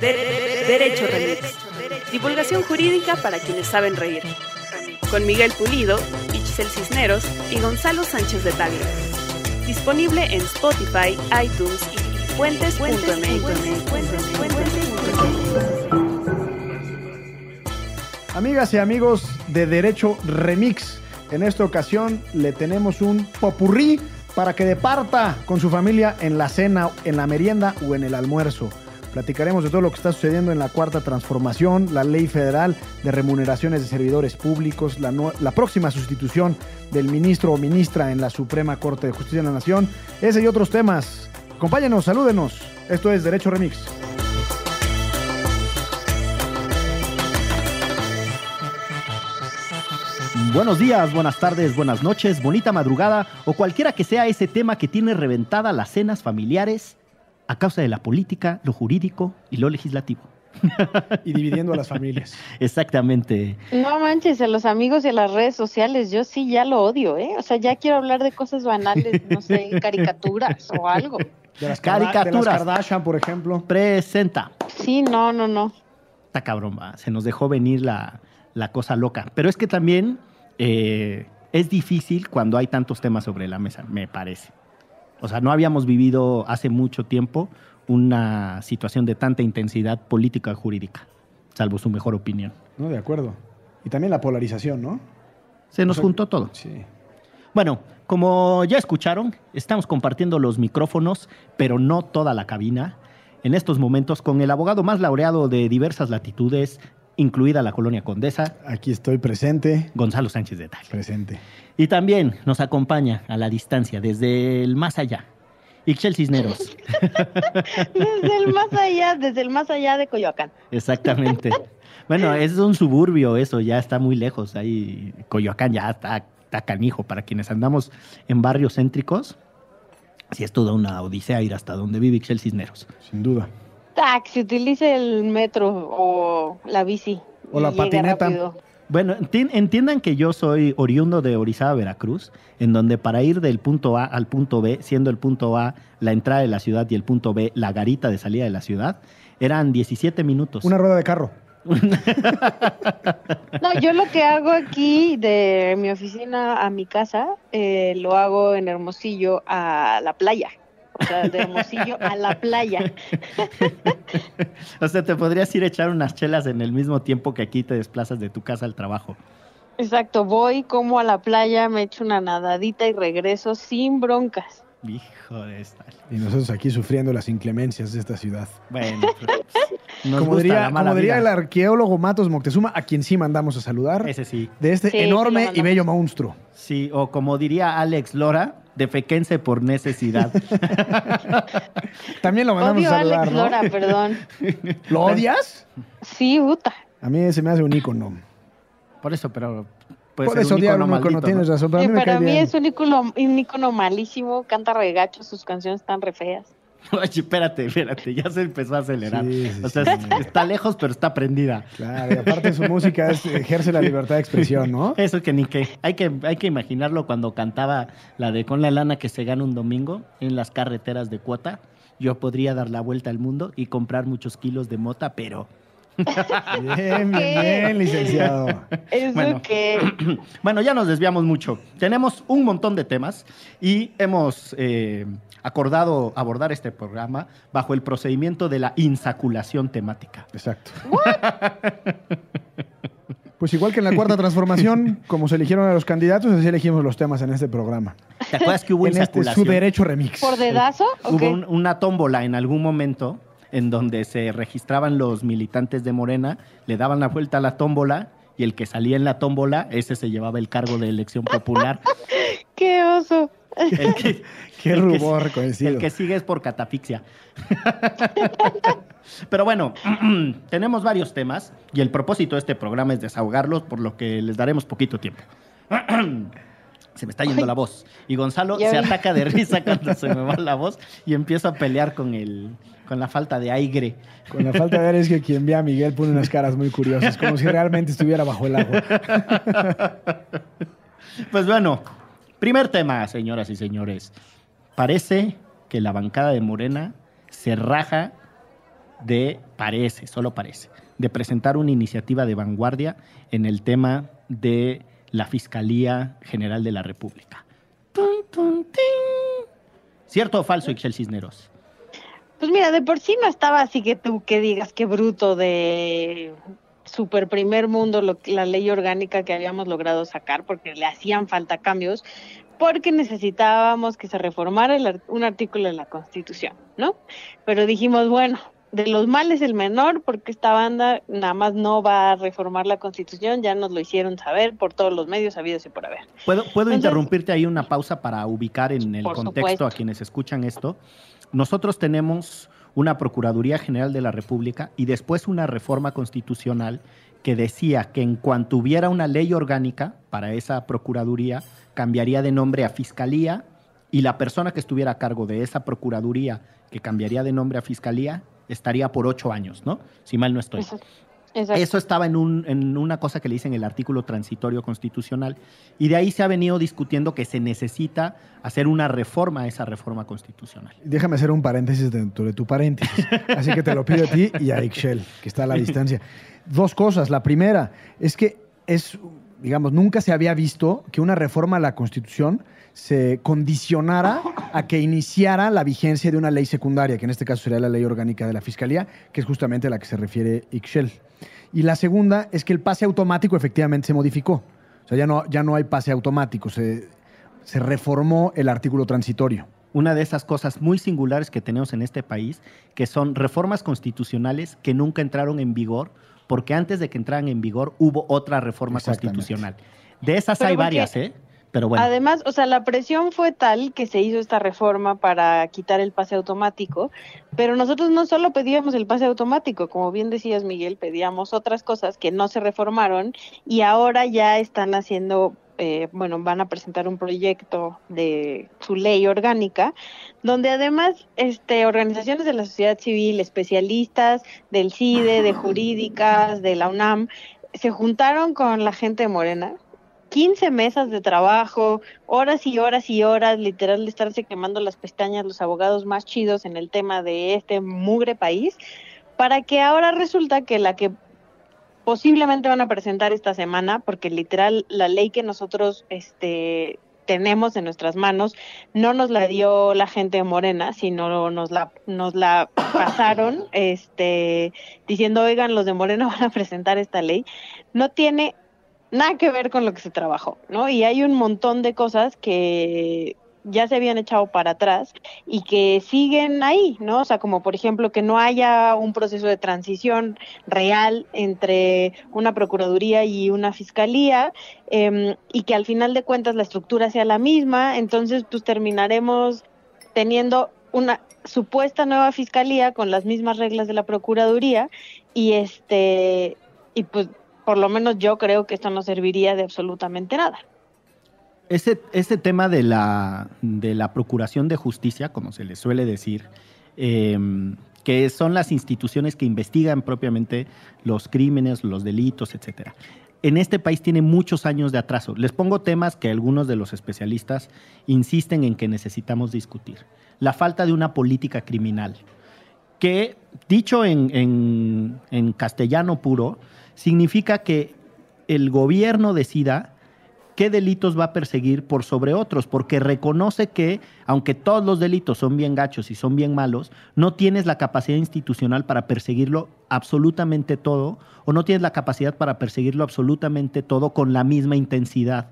De- Derecho Remix. Divulgación jurídica para quienes saben reír. Con Miguel Pulido, Itzel Cisneros y Gonzalo Sánchez de Tagle. Disponible en Spotify, iTunes y fuentes.mx. Amigas y amigos de Derecho Remix, en esta ocasión le tenemos un popurrí para que departa con su familia en la cena, en la merienda o en el almuerzo. Platicaremos de todo lo que está sucediendo en la cuarta transformación, la ley federal de remuneraciones de servidores públicos, la, próxima sustitución del ministro o ministra en la Suprema Corte de Justicia de la Nación, ese y otros temas. Acompáñenos, salúdenos. Esto es Derecho Remix. Buenos días, buenas tardes, buenas noches, bonita madrugada o cualquiera que sea ese tema que tiene reventada las cenas familiares a causa de la política, lo jurídico y lo legislativo. Y dividiendo a las familias. Exactamente. No manches, a los amigos y a las redes sociales, yo sí ya lo odio, ¿eh? O sea, ya quiero hablar de cosas banales, no sé, caricaturas o algo. De las, Karda- de las Caricaturas. Kardashian, por ejemplo. Presenta. Sí, no, no, no. Está cabrón, va, se nos dejó venir la, la cosa loca. Pero es que también eh, es difícil cuando hay tantos temas sobre la mesa, me parece. O sea, no habíamos vivido hace mucho tiempo una situación de tanta intensidad política y jurídica, salvo su mejor opinión. No, de acuerdo. Y también la polarización, ¿no? Se nos O sea, juntó todo. Sí. Bueno, como ya escucharon, estamos compartiendo los micrófonos, pero no toda la cabina. En estos momentos, con el abogado más laureado de diversas latitudes, incluida la colonia Condesa, Aquí estoy presente. Gonzalo Sánchez de Tal. Presente. Y también nos acompaña a la distancia, desde el más allá, Ixchel Cisneros. Desde el más allá, desde el más allá de Coyoacán. Exactamente. Bueno, es un suburbio eso, ya está muy lejos. Ahí Coyoacán ya está, está canijo. Para quienes andamos en barrios céntricos, sí es toda una odisea ir hasta donde vive Ixchel Cisneros. Sin duda. Taxi, utilice el metro o la bici. O la patineta. rápido. Bueno, enti- entiendan que yo soy oriundo de Orizaba, Veracruz, en donde para ir del punto A al punto B, siendo el punto A la entrada de la ciudad y el punto B la garita de salida de la ciudad, eran 17 minutos. Una rueda de carro. No, yo lo que hago aquí de mi oficina a mi casa, eh, lo hago en Hermosillo a la playa. O sea, de Hermosillo a la playa. o sea, te podrías ir a echar unas chelas en el mismo tiempo que aquí te desplazas de tu casa al trabajo. Exacto, voy como a la playa, me echo una nadadita y regreso sin broncas. Hijo de esta. Y nosotros aquí sufriendo las inclemencias de esta ciudad. Bueno, pues, nos como gusta diría, la mala como diría el arqueólogo Matos Moctezuma, a quien sí mandamos a saludar, Ese sí. de este Sí, enorme y bello monstruo. Sí, o como diría Alex Lora, defequense por necesidad. También lo mandamos Odio a a saludar, Alex ¿no? Lora, perdón. ¿Lo odias? Sí, puta. A mí se me hace un ícono. Por eso, pero ser un odiar maldito, tienes ¿no? razón. Pero a Sí, mí para mí es un ícono, un ícono malísimo, canta regacho, sus canciones están re feas. Oye, espérate, espérate, ya se empezó a acelerar. Sí, sí, o sea, sí. está lejos, pero está prendida. Claro, y aparte su música es- ejerce la libertad de expresión, ¿no? Eso que ni que. Hay que, hay que imaginarlo cuando cantaba la de Con la lana que se gana un domingo en las carreteras de cuota. Yo podría dar la vuelta al mundo y comprar muchos kilos de mota, pero. Bien, bien, bien, licenciado. Eso Bueno. que... Bueno, ya nos desviamos mucho. Tenemos un montón de temas y hemos eh, acordado abordar este programa bajo el procedimiento de la insaculación temática. Exacto. Pues igual que en la cuarta transformación, como se eligieron a los candidatos, así elegimos los temas en este programa. ¿Te acuerdas que hubo en este insaculación? su derecho remix. ¿Por dedazo? ¿O Hubo un- una tómbola en algún momento en donde se registraban los militantes de Morena, le daban la vuelta a la tómbola y el que salía en la tómbola, ese se llevaba el cargo de elección popular. ¡Qué oso! El que, Qué el que- rubor coincido. El que sigue es por catafixia. Pero bueno, tenemos varios temas y el propósito de este programa es desahogarlos, por lo que les daremos poquito tiempo. Se me está yendo la voz. Y Gonzalo Ya se vi. ataca de risa cuando se me va la voz y empiezo a pelear con, el, con la falta de aire. Con la falta de aire es que quien ve a Miguel pone unas caras muy curiosas, como si realmente estuviera bajo el agua. Pues bueno, primer tema, señoras y señores. Parece que la bancada de Morena se raja de, parece, solo parece, de presentar una iniciativa de vanguardia en el tema de la Fiscalía General de la República. ¿Cierto o falso, Ixel Cisneros? Pues mira, de por sí no estaba así que tú que digas qué bruto de super primer mundo la ley orgánica que habíamos logrado sacar porque le hacían falta cambios porque necesitábamos que se reformara un artículo de la Constitución, ¿no? Pero dijimos, bueno, de los males el menor, porque esta banda nada más no va a reformar la Constitución, ya nos lo hicieron saber por todos los medios habidos y por haber. ¿Puedo, puedo interrumpirte ahí una pausa para ubicar en el contexto a quienes escuchan esto? Nosotros tenemos una Procuraduría General de la República y después una reforma constitucional que decía que en cuanto hubiera una ley orgánica para esa Procuraduría, cambiaría de nombre a Fiscalía y la persona que estuviera a cargo de esa Procuraduría, que cambiaría de nombre a Fiscalía, estaría por ocho años, ¿no? Si mal no estoy. Eso estaba en, un, en una cosa que le dicen el artículo transitorio constitucional. Y de ahí se ha venido discutiendo que se necesita hacer una reforma a esa reforma constitucional. Déjame hacer un paréntesis dentro de tu paréntesis. Así que te lo pido a ti y a Ixchel, que está a la distancia. Dos cosas. La primera es que es, digamos, nunca se había visto que una reforma a la Constitución se condicionara a que iniciara la vigencia de una ley secundaria, que en este caso sería la ley orgánica de la Fiscalía, que es justamente a la que se refiere Ixchel. Y la segunda es que el pase automático efectivamente se modificó. O sea, ya no, ya no hay pase automático, se, se reformó el artículo transitorio. Una de esas cosas muy singulares que tenemos en este país, que son reformas constitucionales que nunca entraron en vigor, porque antes de que entraran en vigor hubo otra reforma constitucional. De esas hay varias, ¿eh? Además, o sea, la presión fue tal que se hizo esta reforma para quitar el pase automático, pero nosotros no solo pedíamos el pase automático, como bien decías Miguel, pedíamos otras cosas que no se reformaron y ahora ya están haciendo eh, bueno, van a presentar un proyecto de su ley orgánica, donde además este, organizaciones de la sociedad civil, especialistas del CIDE, de jurídicas, de la UNAM, se juntaron con la gente de Morena 15 mesas de trabajo, horas y horas y horas, literal, de estarse quemando las pestañas los abogados más chidos en el tema de este mugre país, para que ahora resulta que la que posiblemente van a presentar esta semana, porque literal la ley que nosotros este tenemos en nuestras manos no nos la dio la gente de Morena, sino nos la nos la pasaron este diciendo, "Oigan, los de Morena van a presentar esta ley." No tiene nada que ver con lo que se trabajó, ¿no? Y hay un montón de cosas que ya se habían echado para atrás y que siguen ahí, ¿no? O sea, como por ejemplo que no haya un proceso de transición real entre una procuraduría y una fiscalía em, y que al final de cuentas la estructura sea la misma, entonces pues terminaremos teniendo una supuesta nueva fiscalía con las mismas reglas de la procuraduría y este y pues por lo menos yo creo que esto no serviría de absolutamente nada. Ese, ese tema de la, de la procuración de justicia, como se le suele decir, em, que son las instituciones que investigan propiamente los crímenes, los delitos, etcétera. En este país tiene muchos años de atraso. Les pongo temas que algunos de los especialistas insisten en que necesitamos discutir. La falta de una política criminal, que dicho en, en castellano puro, significa que el gobierno decida qué delitos va a perseguir por sobre otros, porque reconoce que, aunque todos los delitos son bien gachos y son bien malos, no tienes la capacidad institucional para perseguirlo absolutamente todo, o no tienes la capacidad para perseguirlo absolutamente todo con la misma intensidad.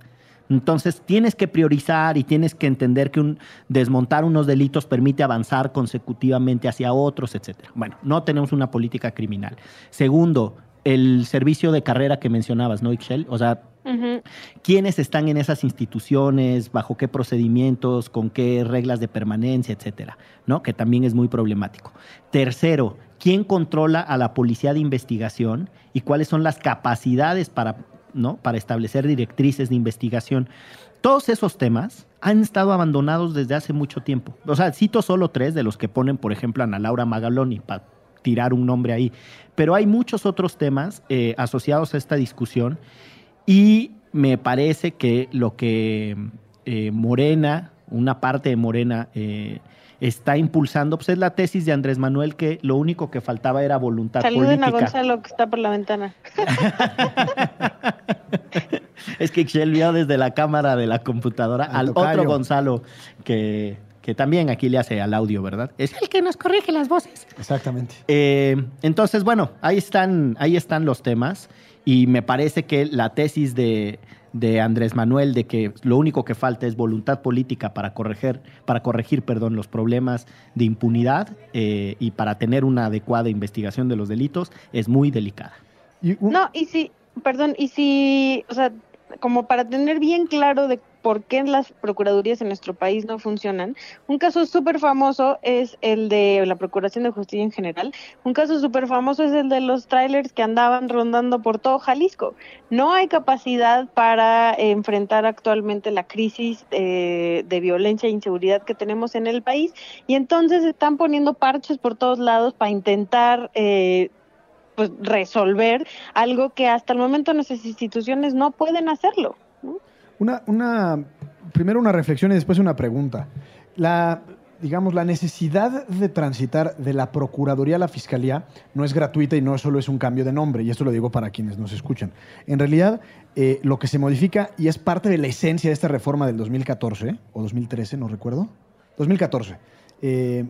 Entonces tienes que priorizar y tienes que entender que desmontar unos delitos permite avanzar consecutivamente hacia otros, etc. Bueno, no tenemos una política criminal. Segundo, el servicio de carrera que mencionabas, ¿no, Ixchel? O sea, ¿quiénes están en esas instituciones? ¿Bajo qué procedimientos? ¿Con qué reglas de permanencia, etcétera? ¿No? Que también es muy problemático. Tercero, ¿quién controla a la policía de investigación y cuáles son las capacidades para, ¿no? para establecer directrices de investigación? Todos esos temas han estado abandonados desde hace mucho tiempo. O sea, cito solo tres de los que ponen, por ejemplo, a Ana Laura Magaloni, para tirar un nombre ahí. Pero hay muchos otros temas eh, asociados a esta discusión y me parece que lo que eh, Morena, una parte de Morena, eh, está impulsando, pues es la tesis de Andrés Manuel que lo único que faltaba era voluntad Saluden política. a Gonzalo que está por la ventana. es que Excel vio desde la cámara de la computadora Al otro Gonzalo que, que también aquí le hace al audio, ¿verdad? Es el que nos corrige las voces. Exactamente. Eh, entonces, bueno, ahí están, ahí están los temas y me parece que la tesis de, de Andrés Manuel de que lo único que falta es voluntad política para corregir, para corregir perdón, los problemas de impunidad eh, y para tener una adecuada investigación de los delitos es muy delicada. Y un- No, y si, perdón, y si, o sea, como para tener bien claro de por qué las procuradurías en nuestro país no funcionan, un caso súper famoso es el de la Procuración de Justicia en general, un caso súper famoso es el de los trailers que andaban rondando por todo Jalisco. No hay capacidad para enfrentar actualmente la crisis eh, de violencia e inseguridad que tenemos en el país y entonces están poniendo parches por todos lados para intentar eh, pues resolver algo que hasta el momento nuestras instituciones no pueden hacerlo. ¿no? Una, una, primero una reflexión y después una pregunta. La, digamos, la necesidad de transitar de la Procuraduría a la Fiscalía no es gratuita y no solo es un cambio de nombre, y esto lo digo para quienes nos escuchan. En realidad, eh, lo que se modifica, y es parte de la esencia de esta reforma del 2014 o 2013, no recuerdo, 2014, eh,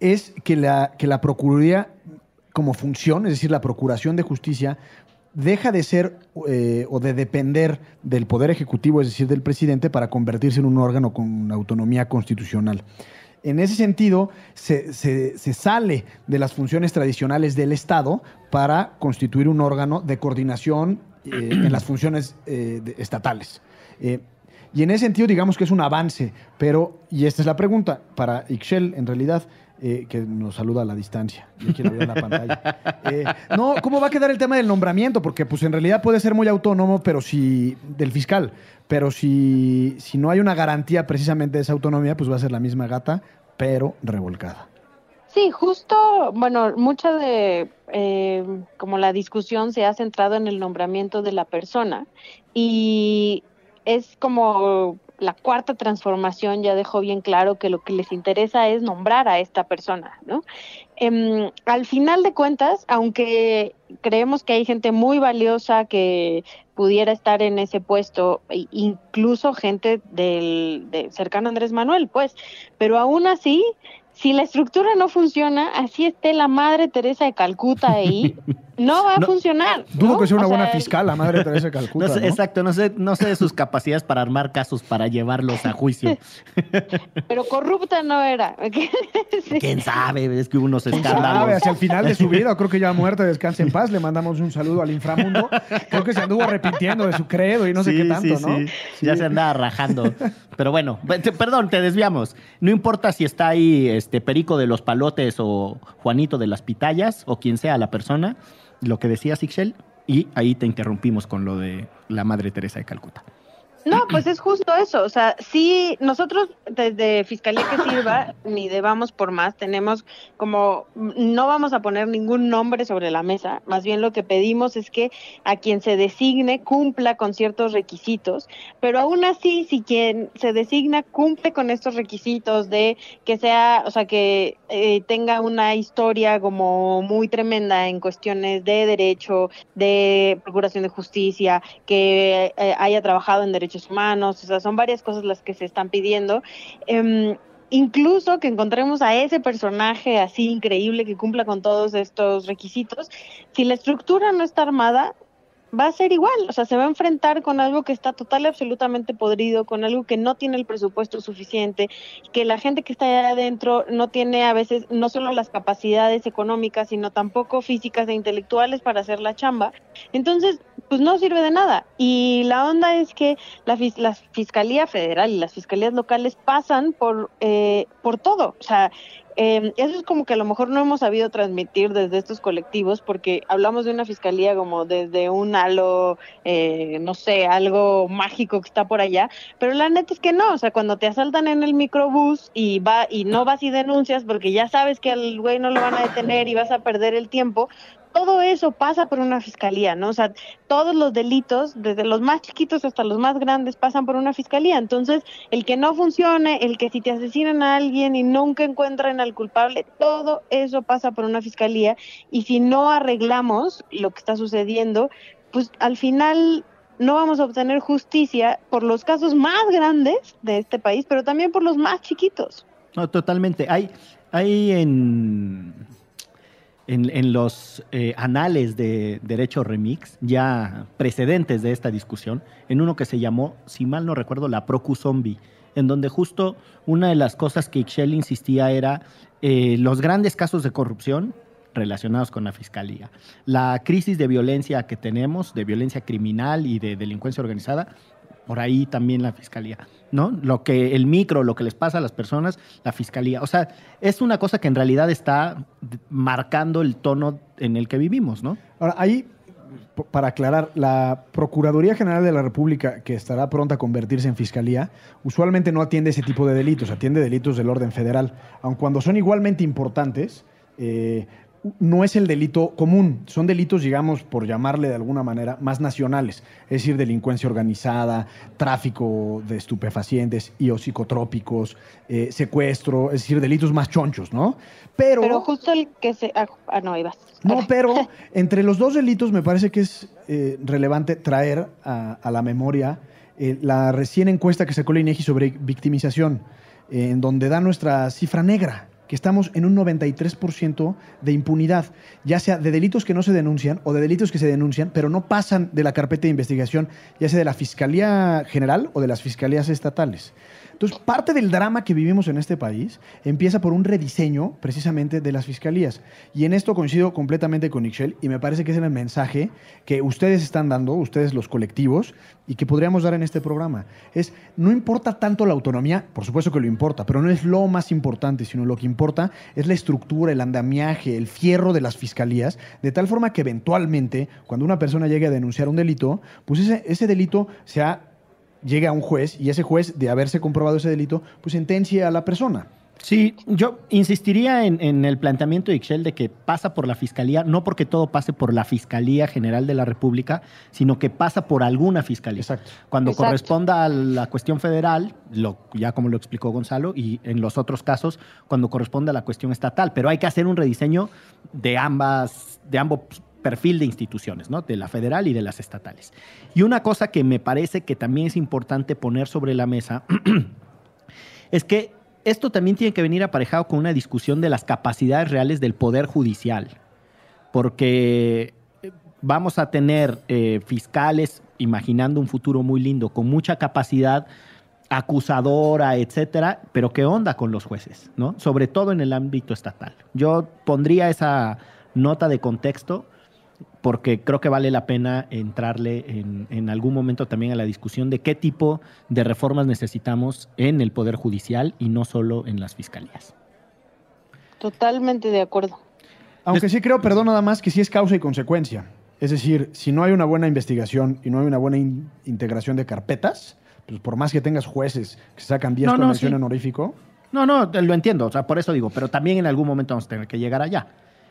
es que la, que la Procuraduría como función, es decir, la Procuración de Justicia, deja de ser eh, o de depender del Poder Ejecutivo, es decir, del presidente, para convertirse en un órgano con autonomía constitucional. En ese sentido, se, sale de las funciones tradicionales del Estado para constituir un órgano de coordinación eh, en las funciones eh, estatales. Y en ese sentido, digamos que es un avance, pero, y esta es la pregunta, para Ixchel, en realidad, eh, que nos saluda a la distancia, y aquí la veo en la pantalla. Eh, no, ¿cómo va a quedar el tema del nombramiento? Porque pues en realidad puede ser muy autónomo, pero si, del fiscal, pero si, si no hay una garantía precisamente de esa autonomía, pues va a ser la misma gata, pero revolcada. Sí, justo, bueno, mucha de eh, como la discusión se ha centrado en el nombramiento de la persona y es como la cuarta transformación ya dejó bien claro que lo que les interesa es nombrar a esta persona, ¿no? Em, al final de cuentas, aunque creemos que hay gente muy valiosa que pudiera estar en ese puesto, e incluso gente del de cercano a Andrés Manuel, pues, pero aún así si la estructura no funciona, así esté la madre Teresa de Calcuta ahí, no va a No, funcionar. Dudo ¿no? que sea una O buena sea, fiscal, la madre Teresa de Calcuta. No sé, ¿no? Exacto, no sé, no sé de sus capacidades para armar casos para llevarlos a juicio. Pero corrupta no era. Sí. ¿Quién sabe? Es que hubo unos ¿Quién escándalos. sabe? Hacia el final de su vida, creo que ya muerta, descanse en paz. Le mandamos un saludo al inframundo. Creo que se anduvo arrepintiendo de su credo y no sé qué tanto, sí, ¿no? sí. Ya se andaba rajando. Pero bueno, perdón, te desviamos. No importa si está ahí este Perico de los Palotes o Juanito de las Pitayas o quien sea la persona, lo que decía Sixel, y ahí te interrumpimos con lo de la Madre Teresa de Calcuta. No, pues es justo eso. O sea, sí, nosotros desde Fiscalía que Sirva, ni de Vamos por Más, tenemos como, no vamos a poner ningún nombre sobre la mesa. Más bien lo que pedimos es que a quien se designe cumpla con ciertos requisitos. Pero aún así, si quien se designa cumple con estos requisitos de que sea, o sea, que eh, tenga una historia como muy tremenda en cuestiones de derecho, de procuración de justicia, que eh, haya trabajado en humanos, o sea, son varias cosas las que se están pidiendo. Em, incluso que encontremos a ese personaje así increíble que cumpla con todos estos requisitos, si la estructura no está armada, va a ser igual, o sea, se va a enfrentar con algo que está total y absolutamente podrido, con algo que no tiene el presupuesto suficiente, que la gente que está allá adentro no tiene a veces no solo las capacidades económicas, sino tampoco físicas e intelectuales para hacer la chamba. Entonces, pues no sirve de nada. Y la onda es que la, la Fiscalía Federal y las Fiscalías locales pasan por, eh, por todo. O sea, eh, eso es como que a lo mejor no hemos sabido transmitir desde estos colectivos, porque hablamos de una fiscalía como desde un halo, eh, no sé, algo mágico que está por allá, pero la neta es que no, o sea, cuando te asaltan en el microbús y va y no vas y denuncias porque ya sabes que al güey no lo van a detener y vas a perder el tiempo, todo eso pasa por una fiscalía, ¿no? O sea, todos los delitos, desde los más chiquitos hasta los más grandes, pasan por una fiscalía. Entonces, el que no funcione, el que si te asesinan a alguien y nunca encuentran al culpable, todo eso pasa por una fiscalía. Y si no arreglamos lo que está sucediendo, pues al final no vamos a obtener justicia por los casos más grandes de este país, pero también por los más chiquitos. No, totalmente. Hay, hay en, en, los eh, anales de Derecho Remix ya precedentes de esta discusión, en uno que se llamó, si mal no recuerdo, la Procu Zombie, en donde justo una de las cosas que Ixchel insistía era eh, los grandes casos de corrupción relacionados con la fiscalía. La crisis de violencia que tenemos, de violencia criminal y de delincuencia organizada, por ahí también la fiscalía, ¿no? Lo que el micro, lo que les pasa a las personas, la fiscalía. O sea, es una cosa que en realidad está marcando el tono en el que vivimos, ¿no? Ahora, ahí, para aclarar, la Procuraduría General de la República, que estará pronta a convertirse en fiscalía, usualmente no atiende ese tipo de delitos, atiende delitos del orden federal, aun cuando son igualmente importantes. Eh, no es el delito común, son delitos, digamos, por llamarle de alguna manera, más nacionales, es decir, delincuencia organizada, tráfico de estupefacientes y o psicotrópicos, eh, secuestro, es decir, delitos más chonchos, ¿no? Pero, pero justo el que se... Ah, ah no, ibas. No, pero entre los dos delitos me parece que es eh, relevante traer a, la memoria eh, la recién encuesta que sacó la INEGI sobre victimización, en donde da nuestra cifra negra que estamos en un 93% de impunidad, ya sea de delitos que no se denuncian o de delitos que se denuncian, pero no pasan de la carpeta de investigación, ya sea de la Fiscalía General o de las Fiscalías Estatales. Entonces, parte del drama que vivimos en este país empieza por un rediseño precisamente de las fiscalías. Y en esto coincido completamente con Ixchel y me parece que es el mensaje que ustedes están dando, ustedes los colectivos, y que podríamos dar en este programa. Es, no importa tanto la autonomía, por supuesto que lo importa, pero no es lo más importante, sino lo que importa es la estructura, el andamiaje, el fierro de las fiscalías, de tal forma que eventualmente, cuando una persona llegue a denunciar un delito, pues ese, ese delito sea llegue a un juez y ese juez, de haberse comprobado ese delito, pues sentencia a la persona. Sí, yo insistiría en, el planteamiento de Ixchel de que pasa por la Fiscalía, no porque todo pase por la Fiscalía General de la República, sino que pasa por alguna Fiscalía. Exacto. Cuando corresponda a la cuestión federal, lo, ya como lo explicó Gonzalo, y en los otros casos, cuando corresponda a la cuestión estatal. Pero hay que hacer un rediseño de ambas, de ambos perfil de instituciones, ¿no? de la federal y de las estatales. Y una cosa que me parece que también es importante poner sobre la mesa es que esto también tiene que venir aparejado con una discusión de las capacidades reales del Poder Judicial, porque eh, vamos a tener eh, fiscales, imaginando un futuro muy lindo, con mucha capacidad acusadora, etcétera, pero ¿qué onda con los jueces? ¿no? Sobre todo en el ámbito estatal. Yo pondría esa nota de contexto porque creo que vale la pena entrarle en, algún momento también a la discusión de qué tipo de reformas necesitamos en el Poder Judicial y no solo en las fiscalías. Totalmente de acuerdo. Aunque sí creo, perdón, nada más que sí es causa y consecuencia. Es decir, si no hay una buena investigación y no hay una buena integración de carpetas, pues por más que tengas jueces que sacan 10 no, con honorífico. No, no, lo entiendo, o sea, por eso digo, pero también en algún momento vamos a tener que llegar allá.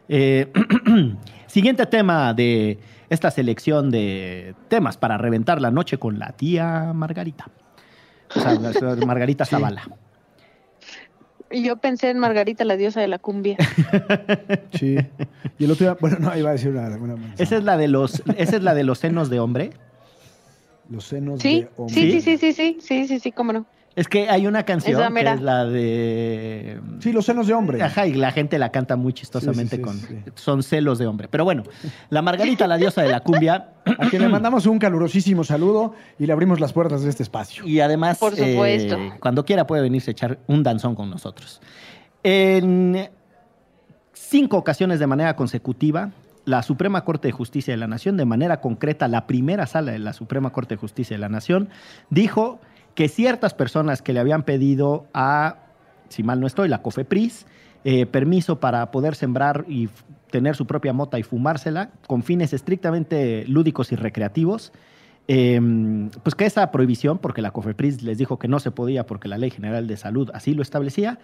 Eh, siguiente tema de esta selección de temas para reventar la noche con la tía Margarita. O sea, Margarita Zavala. Yo pensé en Margarita, la diosa de la cumbia. Sí. Y el otro bueno, no, iba a decir una, esa es la de los, esa es la de los senos de hombre. Los senos de hombre. Sí, sí, sí, sí, sí, sí, sí, sí, cómo no. Es que hay una canción que es la de. Sí, los celos de hombre. Ajá, y la gente la canta muy chistosamente con. Son celos de hombre. Pero bueno, la Margarita, la diosa de la cumbia. A quien le mandamos un calurosísimo saludo y le abrimos las puertas de este espacio. Y además, Por supuesto. Eh, cuando quiera puede venirse a echar un danzón con nosotros. En cinco ocasiones de manera consecutiva, la Suprema Corte de Justicia de la Nación, de manera concreta, la primera sala de la Suprema Corte de Justicia de la Nación, dijo que ciertas personas que le habían pedido a, si mal no estoy, la COFEPRIS, eh, permiso para poder sembrar y tener su propia mota y fumársela con fines estrictamente lúdicos y recreativos, eh, pues que esa prohibición, porque la COFEPRIS les dijo que no se podía porque la Ley General de Salud así lo establecía,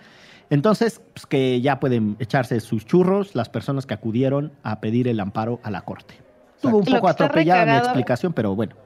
entonces pues que ya pueden echarse sus churros las personas que acudieron a pedir el amparo a la Corte. Estuvo un poco atropellada mi explicación, pero bueno,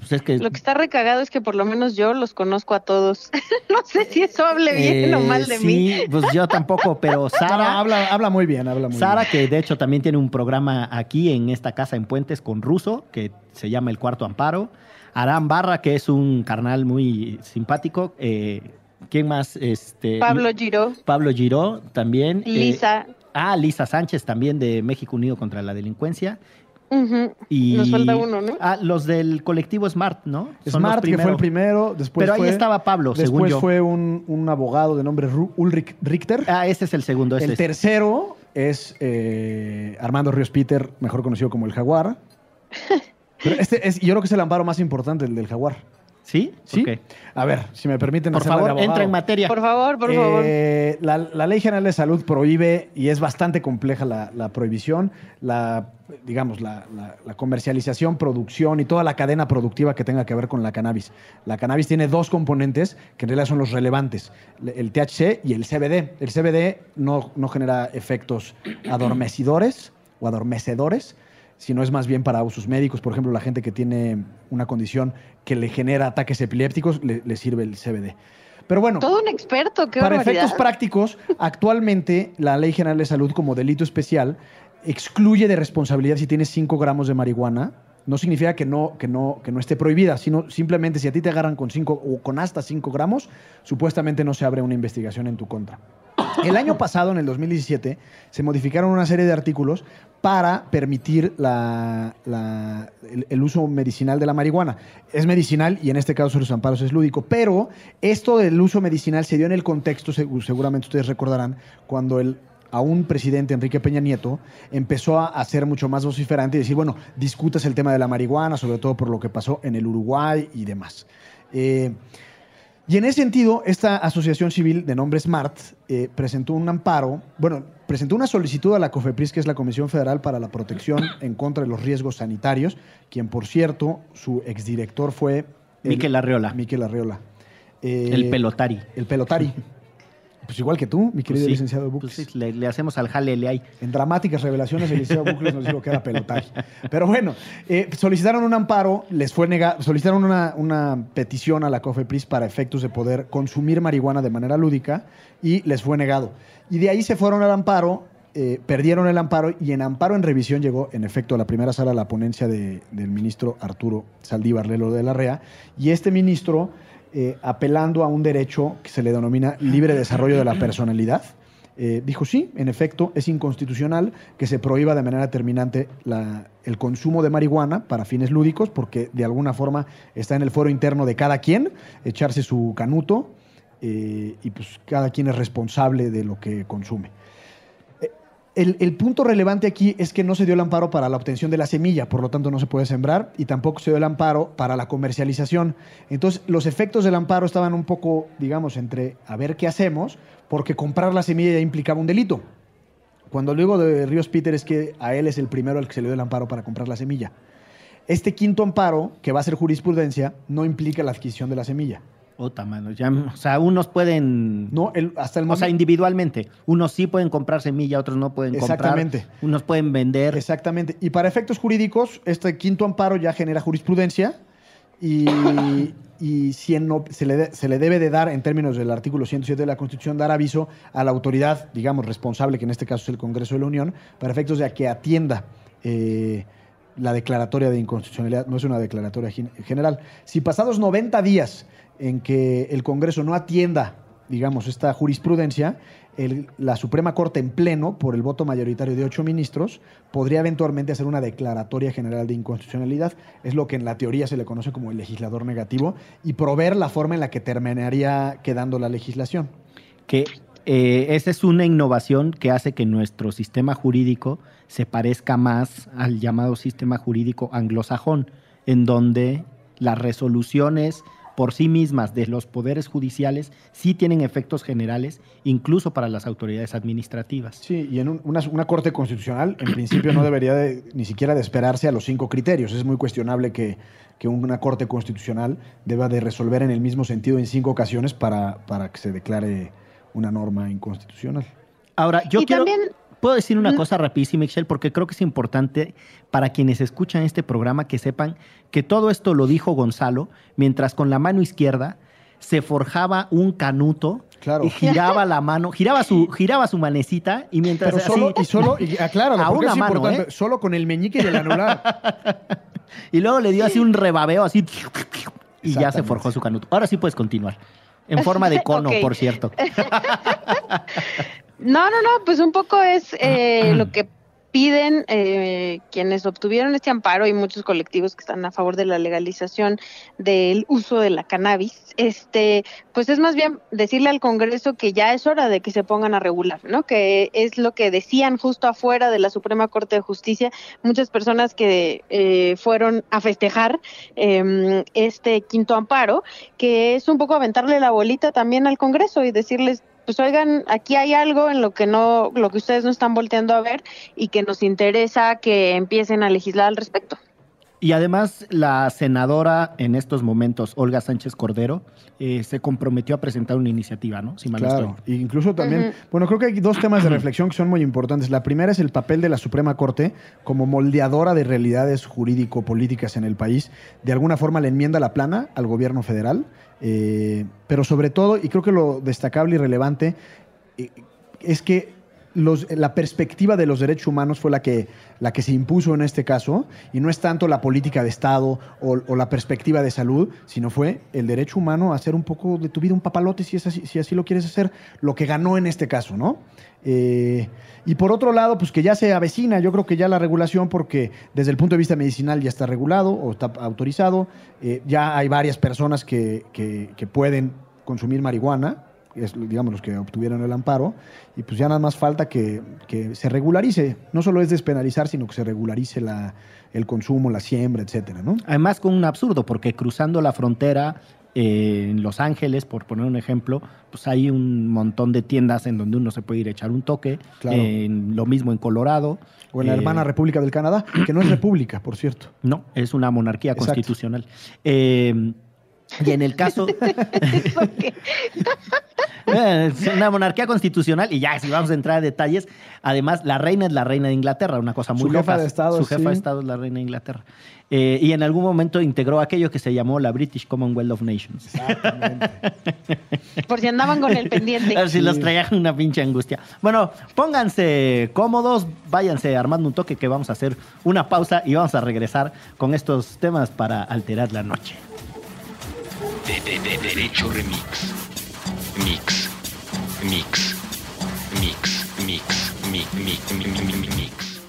pues es que... Lo que está recagado es que por lo menos yo los conozco a todos. no sé si eso hable bien o eh, mal de sí, mí. pues yo tampoco, pero No, Sara... habla, habla muy bien, habla muy Sara, bien. que de hecho también tiene un programa aquí en esta casa en Puentes con Ruso, que se llama El Cuarto Amparo. Arán Barra, que es un carnal muy simpático. Eh, ¿Quién más? Este, Pablo Giró, Pablo Giró también. eh, Lisa. ah, Lisa Sánchez también de México Unido contra la Delincuencia. Y, Nos falta uno, ¿no? Ah, los del colectivo Smart, ¿no? Son los Smart, que fue el primeros. primero, después Pero ahí fue, estaba Pablo, según después yo. fue un, un abogado de nombre Ru- Ulrich Richter. Ah, ese es el segundo. ese el es- tercero es eh, Armando Ríos Peter, mejor conocido como el Jaguar. Pero este es, yo creo que es el amparo más importante, el del Jaguar. ¿Sí? ¿Sí? A ver, si me permiten Por de favor, entra en materia. Por favor, por favor. Eh, la, la Ley General de Salud prohíbe, y es bastante compleja la, la prohibición, la, digamos, la, la- la comercialización, producción y toda la cadena productiva que tenga que ver con la cannabis. La cannabis tiene dos componentes que en realidad son los relevantes, le- el THC y el CBD. El CBD no, no genera efectos adormecidores o adormecedores, sino es más bien para usos médicos. Por ejemplo, la gente que tiene una condición que le genera ataques epilépticos, le, le sirve el CBD. Pero bueno, Todo un experto, qué para barbaridad. efectos prácticos, actualmente la Ley General de Salud como delito especial excluye de responsabilidad si tienes 5 gramos de marihuana. No significa que no, que, no, que no esté prohibida, sino simplemente si a ti te agarran con 5 o con hasta 5 gramos, supuestamente no se abre una investigación en tu contra. El año pasado, en el 2017, se modificaron una serie de artículos para permitir la- el, el uso medicinal de la marihuana. Es medicinal y en este caso los amparos es lúdico, pero esto del uso medicinal se dio en el contexto, segu- seguramente ustedes recordarán, cuando el aún presidente Enrique Peña Nieto empezó a, a ser mucho más vociferante y decir, bueno, discutas el tema de la marihuana, sobre todo por lo que pasó en el Uruguay y demás. Eh, y en ese sentido, esta asociación civil de nombre SMART eh, presentó un amparo, bueno, presentó una solicitud a la COFEPRIS, que es la Comisión Federal para la Protección en contra de los Riesgos Sanitarios, quien, por cierto, su exdirector fue... el- Miquel Arriola. Miquel Arriola. Eh, El pelotari. El pelotari. Pues igual que tú, mi querido Pues sí, licenciado pues Bucles. sí, le, le hacemos al jale le hay. En dramáticas revelaciones, el licenciado Bucles nos dijo que era pelotari. Pero bueno, eh, solicitaron un amparo, les fue negado, solicitaron una, una petición a la COFEPRIS para efectos de poder consumir marihuana de manera lúdica y les fue negado. Y de ahí se fueron al amparo, eh, perdieron el amparo y en amparo en revisión llegó, en efecto, a la primera sala la ponencia de- del ministro Arturo Saldívar Lelo de la REA. Y este ministro, eh, apelando a un derecho que se le denomina libre desarrollo de la personalidad, eh, dijo sí, en efecto, es inconstitucional que se prohíba de manera terminante la- el consumo de marihuana para fines lúdicos, porque de alguna forma está en el foro interno de cada quien echarse su canuto eh, y pues cada quien es responsable de lo que consume. El, el punto relevante aquí es que no se dio el amparo para la obtención de la semilla, por lo tanto no se puede sembrar, y tampoco se dio el amparo para la comercialización. Entonces, los efectos del amparo estaban un poco, digamos, entre a ver qué hacemos, porque comprar la semilla ya implicaba un delito. Cuando luego de Ríos Peter es que a él es el primero al que se le dio el amparo para comprar la semilla. Este quinto amparo, que va a ser jurisprudencia, no implica la adquisición de la semilla. Ota, mano, ya, o sea, unos pueden. No, el- hasta el o momento. sea, individualmente. Unos sí pueden comprar semilla, otros no pueden Exactamente. comprar. Unos pueden vender. Exactamente. Y para efectos jurídicos, este quinto amparo ya genera jurisprudencia y, y si en no- se, le de- se le debe de dar, en términos del artículo 107 de la Constitución, dar aviso a la autoridad, digamos, responsable, que en este caso es el Congreso de la Unión, para efectos de a que atienda eh, la declaratoria de inconstitucionalidad. No es una declaratoria gen- general. Si pasados 90 días en que el Congreso no atienda, digamos, esta jurisprudencia, la Suprema Corte en pleno, por el voto mayoritario de ocho ministros, podría eventualmente hacer una declaratoria general de inconstitucionalidad. Es lo que en la teoría se le conoce como el legislador negativo y proveer la forma en la que terminaría quedando la legislación. que eh, esa es una innovación que hace que nuestro sistema jurídico se parezca más al llamado sistema jurídico anglosajón, en donde las resoluciones por sí mismas de los poderes judiciales sí tienen efectos generales, incluso para las autoridades administrativas. Sí, y en un- una, una corte constitucional, en principio, no debería de- ni siquiera de esperarse a los cinco criterios. Es muy cuestionable que, que una corte constitucional deba de resolver en el mismo sentido en cinco ocasiones para, para que se declare una norma inconstitucional. Ahora, yo y quiero... también Puedo decir una Mm. cosa rapidísima, Michelle, porque creo que es importante para quienes escuchan este programa que sepan que todo esto lo dijo Gonzalo, mientras con la mano izquierda se forjaba un canuto Claro. y giraba la mano, giraba su, giraba su manecita y mientras Pero solo, así- y solo, y acláralo, A una es mano, importante, ¿eh? solo con el meñique y el anular. y luego le dio así un rebabeo así y ya se forjó su canuto. Ahora sí puedes continuar. En forma de cono, por cierto. No, no, no, pues un poco es eh, lo que piden eh, quienes obtuvieron este amparo y muchos colectivos que están a favor de la legalización del uso de la cannabis, este, pues es más bien decirle al Congreso que ya es hora de que se pongan a regular, ¿no? Que es lo que decían justo afuera de la Suprema Corte de Justicia muchas personas que eh, fueron a festejar eh, este quinto amparo, que es un poco aventarle la bolita también al Congreso y decirles pues oigan, aquí hay algo en lo que no, lo que ustedes no están volteando a ver y que nos interesa que empiecen a legislar al respecto. Y además, la senadora en estos momentos, Olga Sánchez Cordero, eh, se comprometió a presentar una iniciativa, ¿no? Si mal Claro, estoy. e incluso también, bueno, creo que hay dos temas de reflexión que son muy importantes. La primera es el papel de la Suprema Corte como moldeadora de realidades jurídico-políticas en el país. De alguna forma le enmienda la plana al gobierno federal, eh, pero sobre todo, y creo que lo destacable y relevante, eh, es que los- la perspectiva de los derechos humanos fue la que, la que se impuso en este caso, y no es tanto la política de Estado o, la perspectiva de salud, sino fue el derecho humano a hacer un poco de tu vida un papalote, si, así, si así lo quieres hacer, lo que ganó en este caso, ¿no? Eh, y por otro lado, pues que ya se avecina, yo creo que ya la regulación, porque desde el punto de vista medicinal ya está regulado o está autorizado, eh, ya hay varias personas que- que pueden consumir marihuana, es, digamos los que obtuvieron el amparo, y pues ya nada más falta que, que se regularice, no solo es despenalizar, sino que se regularice la, el consumo, la siembra, etcétera, ¿no? Además, con un absurdo, porque cruzando la frontera eh, en Los Ángeles, por poner un ejemplo, pues hay un montón de tiendas en donde uno se puede ir a echar un toque. Claro. Lo mismo en Colorado. O en la Eh, hermana República del Canadá, que no es república, por cierto. No, es una monarquía Exacto. constitucional. Y en el caso. Eh, es una monarquía constitucional y ya, si vamos a entrar a detalles, además la reina es la reina de Inglaterra, una cosa muy Su jefa loca. de Estado, Su jefa sí. de Estado es la reina de Inglaterra. Eh, y en algún momento integró aquello que se llamó la British Commonwealth of Nations. Exactamente. Por si andaban con el pendiente. A ver si Sí. los traía una pinche angustia. Bueno, pónganse cómodos, váyanse armando un toque que vamos a hacer una pausa y vamos a regresar con estos temas para alterar la noche. De, de, de Derecho Remix. Mix. Mix. Mix. Mix. Mi, mi, mi, mi, mi, mi, mix.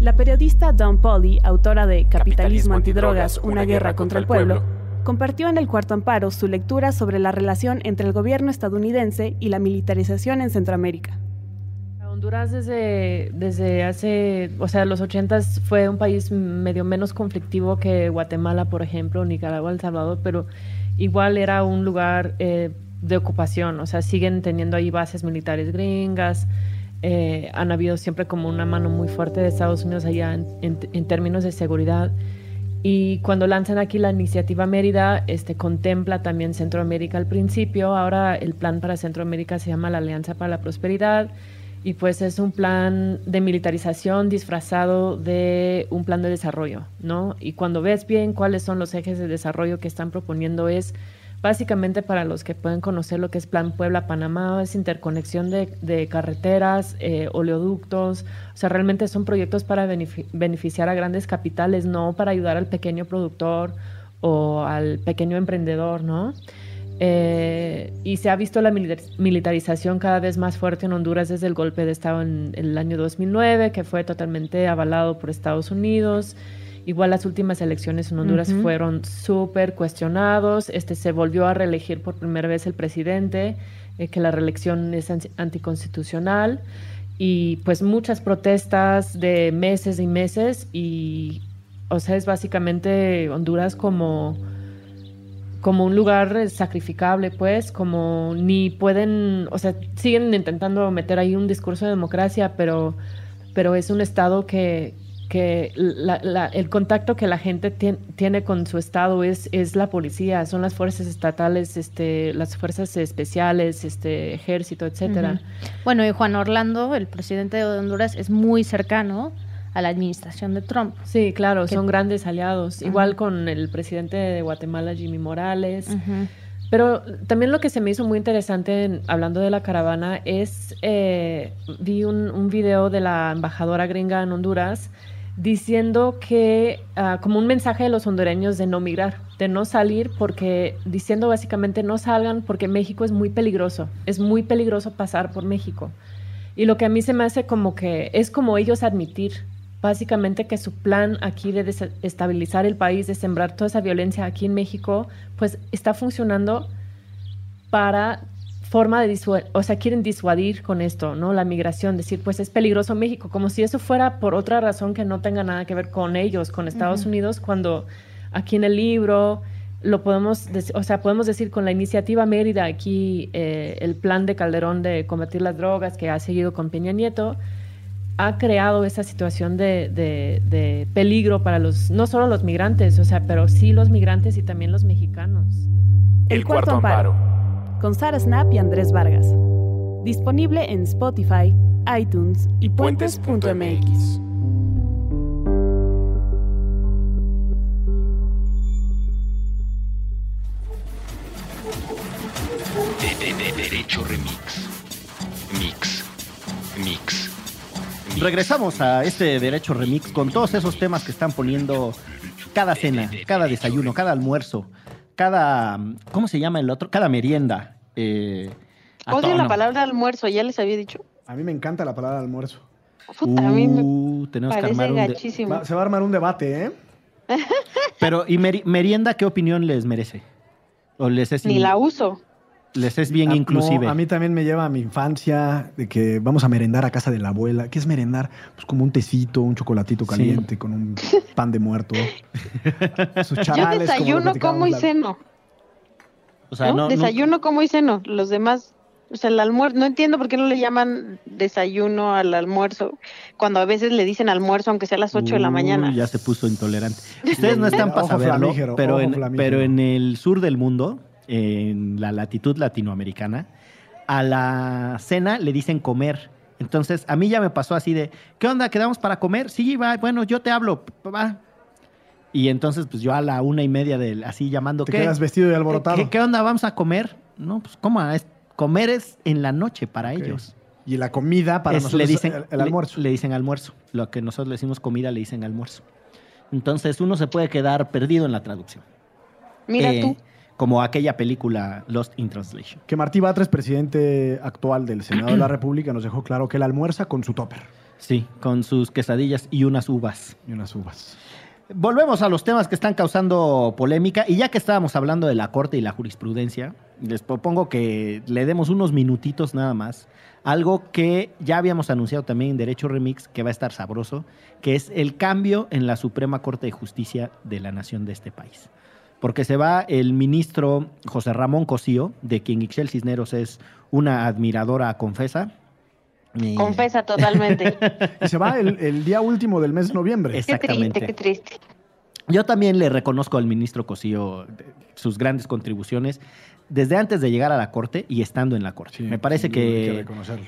La periodista Dawn Polly, autora de Capitalismo, antidrogas, una guerra contra el pueblo, compartió en el cuarto amparo su lectura sobre la relación entre el gobierno estadounidense y la militarización en Centroamérica. Honduras desde, desde hace, o sea, los 80 fue un país medio menos conflictivo que Guatemala, por ejemplo, Nicaragua, El Salvador, pero igual era un lugar eh, de ocupación, o sea, siguen teniendo ahí bases militares gringas, eh, han habido siempre como una mano muy fuerte de Estados Unidos allá en, en- en términos de seguridad. Y cuando lanzan aquí la iniciativa Mérida, este, contempla también Centroamérica al principio. Ahora el plan para Centroamérica se llama la Alianza para la Prosperidad y pues es un plan de militarización disfrazado de un plan de desarrollo, ¿no? Y cuando ves bien cuáles son los ejes de desarrollo que están proponiendo es básicamente para los que pueden conocer lo que es Plan Puebla-Panamá, es interconexión de, carreteras, eh, oleoductos, o sea, realmente son proyectos para benefi- beneficiar a grandes capitales, no para ayudar al pequeño productor o al pequeño emprendedor, ¿no? Eh, y se ha visto la militar- militarización cada vez más fuerte en Honduras desde el golpe de Estado en, en el año 2009, que fue totalmente avalado por Estados Unidos. Igual las últimas elecciones en Honduras fueron súper cuestionados. Este, se volvió a reelegir por primera vez el presidente, eh, que la reelección es anti- anticonstitucional. y pues muchas protestas de meses y meses y o sea es básicamente Honduras como como un lugar sacrificable pues como ni pueden o sea siguen intentando meter ahí un discurso de democracia pero pero es un estado que que la- la- el contacto que la gente tien- tiene con su estado es, es la policía, son las fuerzas estatales, este, las fuerzas especiales, este, ejército, etcétera. Bueno, y Juan Orlando, el presidente de Honduras, es muy cercano a la administración de Trump. Sí, claro, Que- son grandes aliados. Igual con el presidente de Guatemala, Jimmy Morales. Ujú. Pero también lo que se me hizo muy interesante en- hablando de la caravana es, eh, vi un, un video de la embajadora gringa en Honduras diciendo que, ah, como un mensaje de los hondureños de no migrar, de no salir, porque diciendo básicamente no salgan porque México es muy peligroso, es muy peligroso pasar por México. Y lo que a mí se me hace como que es como ellos admitir básicamente que su plan aquí de desestabilizar el país, de sembrar toda esa violencia aquí en México, pues está funcionando para forma de disuadir, o sea, quieren disuadir con esto, ¿no? La migración, decir, pues es peligroso México, como si eso fuera por otra razón que no tenga nada que ver con ellos, con Estados. Unidos, cuando aquí en el libro lo podemos, o sea, podemos decir con la iniciativa Mérida, aquí eh, el plan de Calderón de combatir las drogas que ha seguido con Peña Nieto, ha creado esa situación de, de- de peligro para los, no solo los migrantes, o sea, pero sí los migrantes y también los mexicanos. El cuarto amparo. Con Sara Snap y Andrés Vargas. Disponible en Spotify, iTunes y puentes.mx. De, de- de- derecho remix. Mix. Mix. Regresamos a este Derecho Remix con todos esos temas que están poniendo cada cena, cada desayuno, cada almuerzo, cada... ¿Cómo se llama el otro? Cada merienda. eh, Odio la palabra almuerzo, ya les había dicho. A mí me encanta la palabra almuerzo. Puta, a mí me Uh, tenemos que armar un... de- gachísimo. Va- se va a armar un debate, ¿eh? Pero, ¿y meri- merienda qué opinión les merece? ¿O les es, Ni la uso. Les es bien Ah, inclusive? no, a mí también me lleva a mi infancia de que vamos a merendar a casa de la abuela. ¿Qué es merendar? Pues como un tecito, un chocolatito Sí. caliente con un pan de muerto. Sus Yo charales, lo desayuno, como y la- ceno. o sea, ¿no? no- no- desayuno, como y ceno. Los demás, o sea, el almuerzo, no entiendo por qué no le llaman desayuno al almuerzo, cuando a veces le dicen almuerzo, aunque sea a las 8 de la mañana. Ya se puso intolerante. Ustedes no están para saberlo, pero, en, pero en el sur del mundo, en la latitud latinoamericana, a la cena le dicen comer. Entonces, a mí ya me pasó así de, ¿qué onda? ¿Quedamos para comer? Sí, va, bueno, yo te hablo, va. Y entonces, pues yo a la una y media del, así llamando, Te ¿qué? quedas vestido y alborotado. ¿Qué, qué onda? ¿Vamos a comer? No, pues, ¿cómo? Es- comer es en la noche para ellos. Y la comida para Es- nosotros le dicen, el, el le- almuerzo. Le, dicen almuerzo. Lo que nosotros le decimos comida le dicen almuerzo. Entonces uno se puede quedar perdido en la traducción. Mira Eh, tú. Como aquella película Lost in Translation. Que Martí Batres, presidente actual del Senado de la República, nos dejó claro que él almuerza con su topper Sí, con sus quesadillas y unas uvas. y unas uvas. Volvemos a los temas que están causando polémica y ya que estábamos hablando de la Corte y la jurisprudencia, les propongo que le demos unos minutitos nada más. Algo que ya habíamos anunciado también en Derecho Remix, que va a estar sabroso, que es el cambio en la Suprema Corte de Justicia de la Nación de este país. Porque se va el ministro José Ramón Cosío, de quien Ixchel Cisneros es una admiradora confesa. Confesa totalmente. Y se va el, el día último del mes de noviembre. Es- qué triste, Exactamente. qué triste. Yo también le reconozco al ministro Cosío sus grandes contribuciones desde antes de llegar a la corte y estando en la corte. Sí, me parece que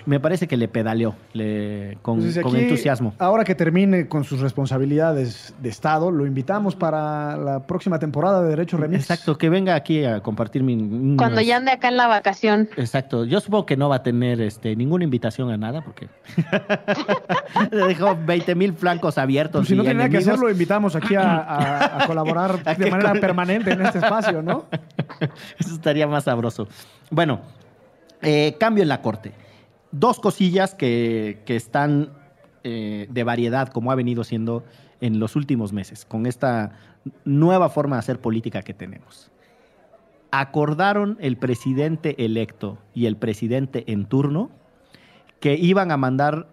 me parece que le pedaleó le- con, Entonces, con aquí, entusiasmo. Ahora que termine con sus responsabilidades de Estado, lo invitamos para la próxima temporada de Derecho Remix. Exacto, que venga aquí a compartir mi. unos- Cuando ya ande acá en la vacación. Exacto, yo supongo que no va a tener este, ninguna invitación a nada porque le dejó 20 mil flancos abiertos. Pues si no tiene nada que hacer, lo invitamos aquí a, a- a colaborar ¿A de manera permanente en este espacio, ¿no? Eso estaría más sabroso. Bueno, eh, cambio en la corte. Dos cosillas que, que están eh, de variedad, como ha venido siendo en los últimos meses, con esta nueva forma de hacer política que tenemos. Acordaron el presidente electo y el presidente en turno que iban a mandar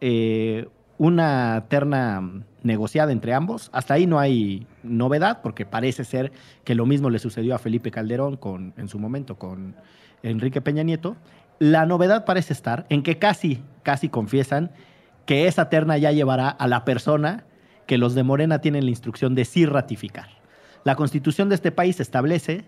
eh, una terna negociada entre ambos. Hasta ahí no hay novedad, porque parece ser que lo mismo le sucedió a Felipe Calderón con, en su momento con Enrique Peña Nieto. La novedad parece estar en que casi, casi confiesan que esa terna ya llevará a la persona que los de Morena tienen la instrucción de sí ratificar. La constitución de este país establece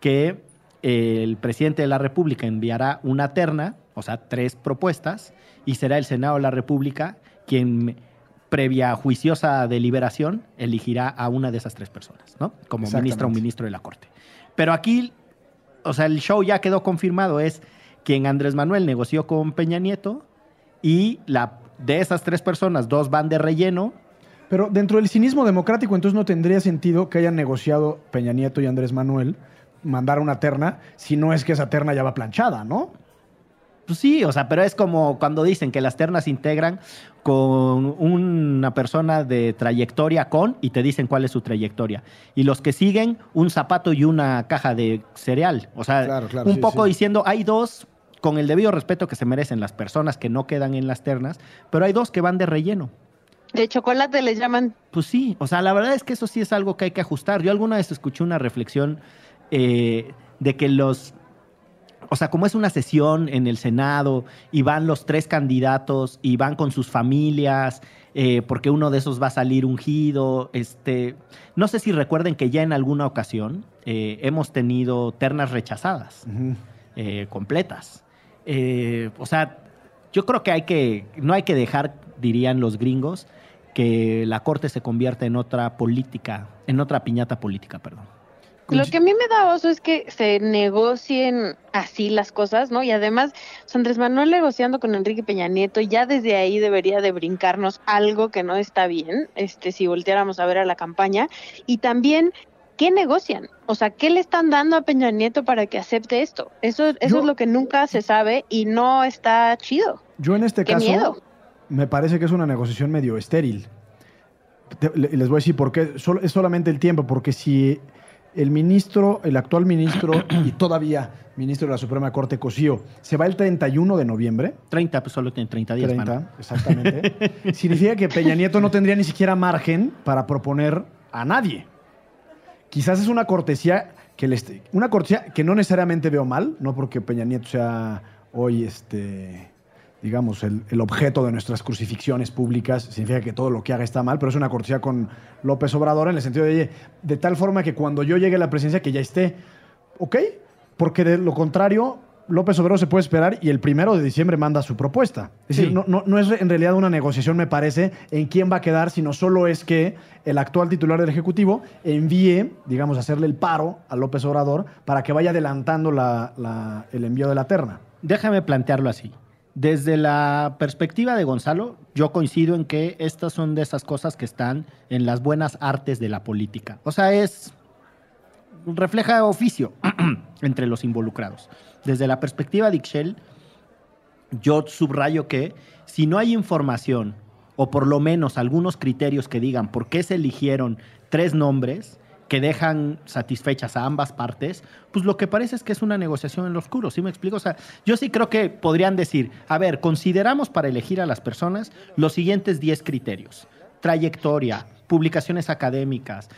que el presidente de la República enviará una terna, o sea, tres propuestas, y será el Senado de la República quien, previa juiciosa deliberación, elegirá a una de esas tres personas, ¿no? Como ministro o ministro de la Corte. Pero aquí, o sea, el show ya quedó confirmado, es quien Andrés Manuel negoció con Peña Nieto y la, de esas tres personas, dos van de relleno, Pero dentro del cinismo democrático, entonces no tendría sentido que hayan negociado Peña Nieto y Andrés Manuel mandar una terna si no es que esa terna ya va planchada, ¿no? Pues sí, o sea, pero es como cuando dicen que las ternas se integran con una persona de trayectoria con y te dicen cuál es su trayectoria. Y los que siguen, un zapato y una caja de cereal. O sea, Claro, claro, un sí, poco sí. diciendo, hay dos, con el debido respeto que se merecen las personas que no quedan en las ternas, pero hay dos que van de relleno. De chocolate les llaman. Pues sí, o sea, la verdad es que eso sí es algo que hay que ajustar. Yo alguna vez escuché una reflexión eh, de que los, o sea, como es una sesión en el Senado y van los tres candidatos y van con sus familias, eh, porque uno de esos va a salir ungido, este, no sé si recuerden que ya en alguna ocasión eh, hemos tenido ternas rechazadas Ujú. eh, completas. Eh, o sea, yo creo que hay que, no hay que dejar, dirían los gringos, que la corte se convierta en otra política, en otra piñata política, perdón. Lo que a mí me da oso es que se negocien así las cosas, ¿no? Y además, Andrés Manuel negociando con Enrique Peña Nieto, ya desde ahí debería de brincarnos algo que no está bien, este, si volteáramos a ver a la campaña. Y también, ¿qué negocian? O sea, ¿qué le están dando a Peña Nieto para que acepte esto? Eso, eso Yo- es lo que nunca se sabe y no está chido. Yo en este Qué caso miedo. me parece que es una negociación medio estéril. Te- les voy a decir por qué. Es solamente el tiempo, porque si el ministro, el actual ministro y todavía ministro de la Suprema Corte, Cosío, se va el 31 de noviembre, 30, pues solo tienen 30 días, 30, mano. exactamente, significa que Peña Nieto no tendría ni siquiera margen para proponer a nadie. Quizás es una cortesía que les, una cortesía que no necesariamente veo mal, no porque Peña Nieto sea hoy este digamos el, el objeto de nuestras crucifixiones públicas, significa que todo lo que haga está mal, pero es una cortesía con López Obrador en el sentido de oye, de tal forma que cuando yo llegue a la presidencia que ya esté, ¿ok? Porque de lo contrario, López Obrador se puede esperar y el primero de diciembre manda su propuesta. Es Sí. decir, no, no- no es en realidad una negociación, me parece, en quién va a quedar, sino solo es que el actual titular del Ejecutivo envíe, digamos, hacerle el paro a López Obrador para que vaya adelantando la- la- el envío de la terna. Déjame plantearlo así. Desde la perspectiva de Gonzalo, yo coincido en que estas son de esas cosas que están en las buenas artes de la política. O sea, es refleja oficio entre los involucrados. Desde la perspectiva de Ixchel, yo subrayo que si no hay información o por lo menos algunos criterios que digan por qué se eligieron tres nombres que dejan satisfechas a ambas partes, pues lo que parece es que es una negociación en lo oscuro, ¿sí me explico? O sea, yo sí creo que podrían decir, a ver, consideramos para elegir a las personas los siguientes 10 criterios. Trayectoria, publicaciones académicas,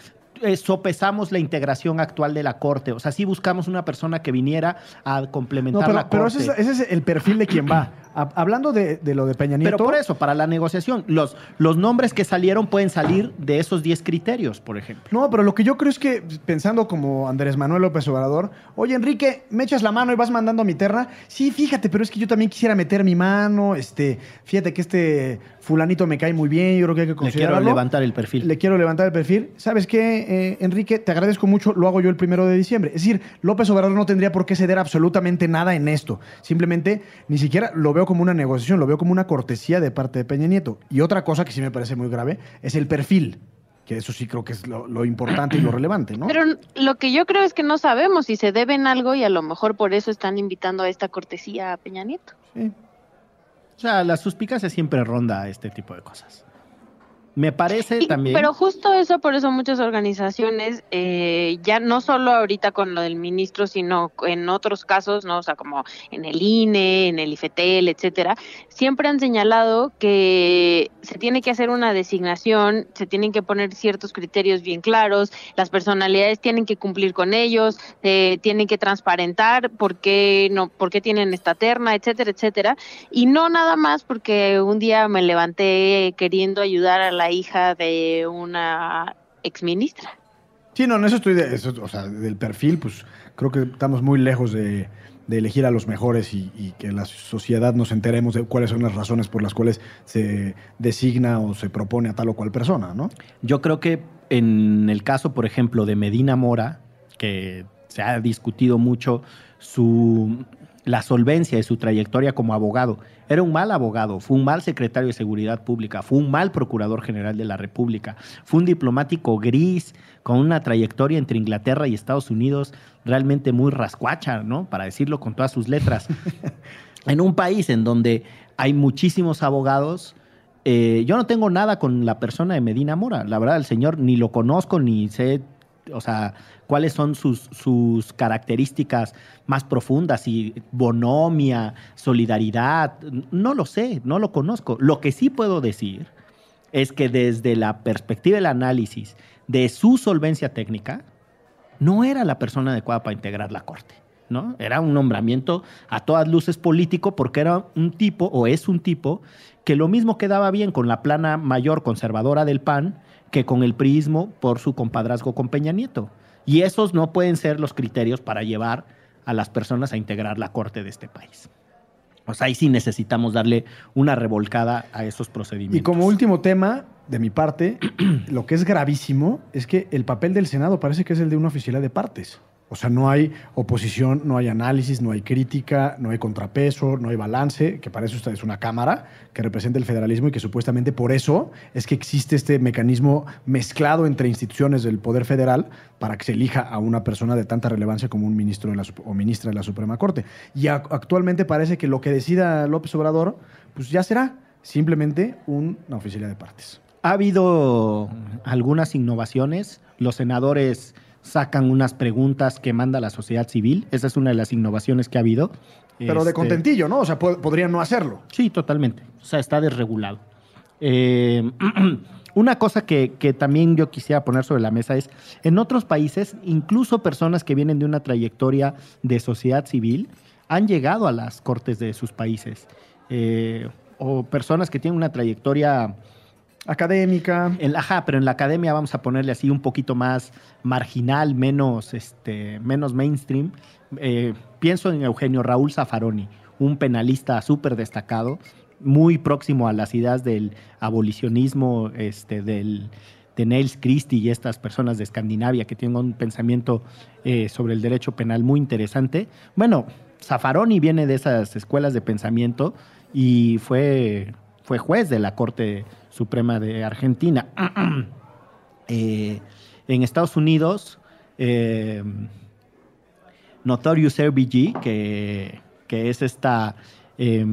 eh, sopesamos la integración actual de la Corte. O sea, sí buscamos una persona que viniera a No, complementar pero, la pero Corte. ese, es, ese es el perfil de quien va. Ha- hablando de, de lo de Peña Nieto. Pero por eso, para la negociación, los, los nombres que salieron pueden salir de esos 10 criterios, por ejemplo. No, pero lo que yo creo es que, pensando como Andrés Manuel López Obrador, oye, Enrique, ¿me echas la mano y vas mandando mi terna? Sí, fíjate, pero es que yo también quisiera meter mi mano. Este, fíjate que este fulanito me cae muy bien, yo creo que hay que Le quiero considerarlo. levantar el perfil. Le quiero levantar el perfil. ¿Sabes qué, eh, Enrique? Te agradezco mucho, lo hago yo el primero de diciembre. Es decir, López Obrador no tendría por qué ceder absolutamente nada en esto. Simplemente, ni siquiera lo veo como una negociación, lo veo como una cortesía de parte de Peña Nieto. Y otra cosa que sí me parece muy grave es el perfil, que eso sí creo que es lo, lo importante y lo relevante, ¿no? Pero lo que yo creo es que no sabemos si se deben algo y a lo mejor por eso están invitando a esta cortesía a Peña Nieto. Sí. O sea, la suspicacia siempre ronda este tipo de cosas. Me parece Y- también. Pero justo eso, por eso muchas organizaciones, eh, ya no solo ahorita con lo del ministro, sino en otros casos, ¿no? O sea, como en el INE, en el IFETEL, etcétera, siempre han señalado que se tiene que hacer una designación, se tienen que poner ciertos criterios bien claros, las personalidades tienen que cumplir con ellos, eh, tienen que transparentar por qué, no, por qué tienen esta terna, etcétera, etcétera. Y no nada más porque un día me levanté queriendo ayudar a la hija de una exministra. Sí, no, en eso estoy, de, eso, o sea, del perfil, pues creo que estamos muy lejos de, de elegir a los mejores y, y que la sociedad nos enteremos de cuáles son las razones por las cuales se designa o se propone a tal o cual persona, ¿no? Yo creo que en el caso, por ejemplo, de Medina Mora, que se ha discutido mucho su la solvencia de su trayectoria como abogado. Era un mal abogado, fue un mal secretario de Seguridad Pública, fue un mal procurador general de la República, fue un diplomático gris con una trayectoria entre Inglaterra y Estados Unidos realmente muy rascuacha, ¿no? Para decirlo con todas sus letras. en un país en donde hay muchísimos abogados, eh, yo no tengo nada con la persona de Medina Mora. La verdad, el señor ni lo conozco, ni sé, o sea, cuáles son sus, sus características más profundas, y bonomia, solidaridad. No lo sé, no lo conozco. Lo que sí puedo decir es que desde la perspectiva del análisis de su solvencia técnica, no era la persona adecuada para integrar la corte. ¿no? Era un nombramiento a todas luces político porque era un tipo, o es un tipo, que lo mismo quedaba bien con la plana mayor conservadora del PAN que con el priismo por su compadrazgo con Peña Nieto. Y esos no pueden ser los criterios para llevar a las personas a integrar la corte de este país. O sea, ahí sí necesitamos darle una revolcada a esos procedimientos. Y como último tema, de mi parte, lo que es gravísimo es que el papel del Senado parece que es el de una oficialidad de partes. O sea, no hay oposición, no hay análisis, no hay crítica, no hay contrapeso, no hay balance, que para eso es una Cámara que representa el federalismo y que supuestamente por eso es que existe este mecanismo mezclado entre instituciones del Poder Federal para que se elija a una persona de tanta relevancia como un ministro de la, o ministra de la Suprema Corte. Y ac- actualmente parece que lo que decida López Obrador, pues ya será simplemente un- una oficialidad de partes. Ha habido algunas innovaciones. Los senadores sacan unas preguntas que manda la sociedad civil. Esa es una de las innovaciones que ha habido. Pero de Este, contentillo, ¿no? O sea, po- podrían no hacerlo. Sí, totalmente. O sea, está desregulado. Eh, una cosa que, que también yo quisiera poner sobre la mesa es, en otros países, incluso personas que vienen de una trayectoria de sociedad civil han llegado a las cortes de sus países. Eh, o personas que tienen una trayectoria Académica. en ajá, pero en la academia vamos a ponerle así un poquito más marginal, menos, este, menos mainstream. Eh, pienso en Eugenio Raúl Zaffaroni, un penalista súper destacado, muy próximo a las ideas del abolicionismo, este, del, de Niels Christie y estas personas de Escandinavia que tienen un pensamiento eh, sobre el derecho penal muy interesante. Bueno, Zaffaroni viene de esas escuelas de pensamiento y fue, fue juez de la Corte Suprema de Argentina. Eh, en Estados Unidos, eh, Notorious RBG, que, que es esta eh,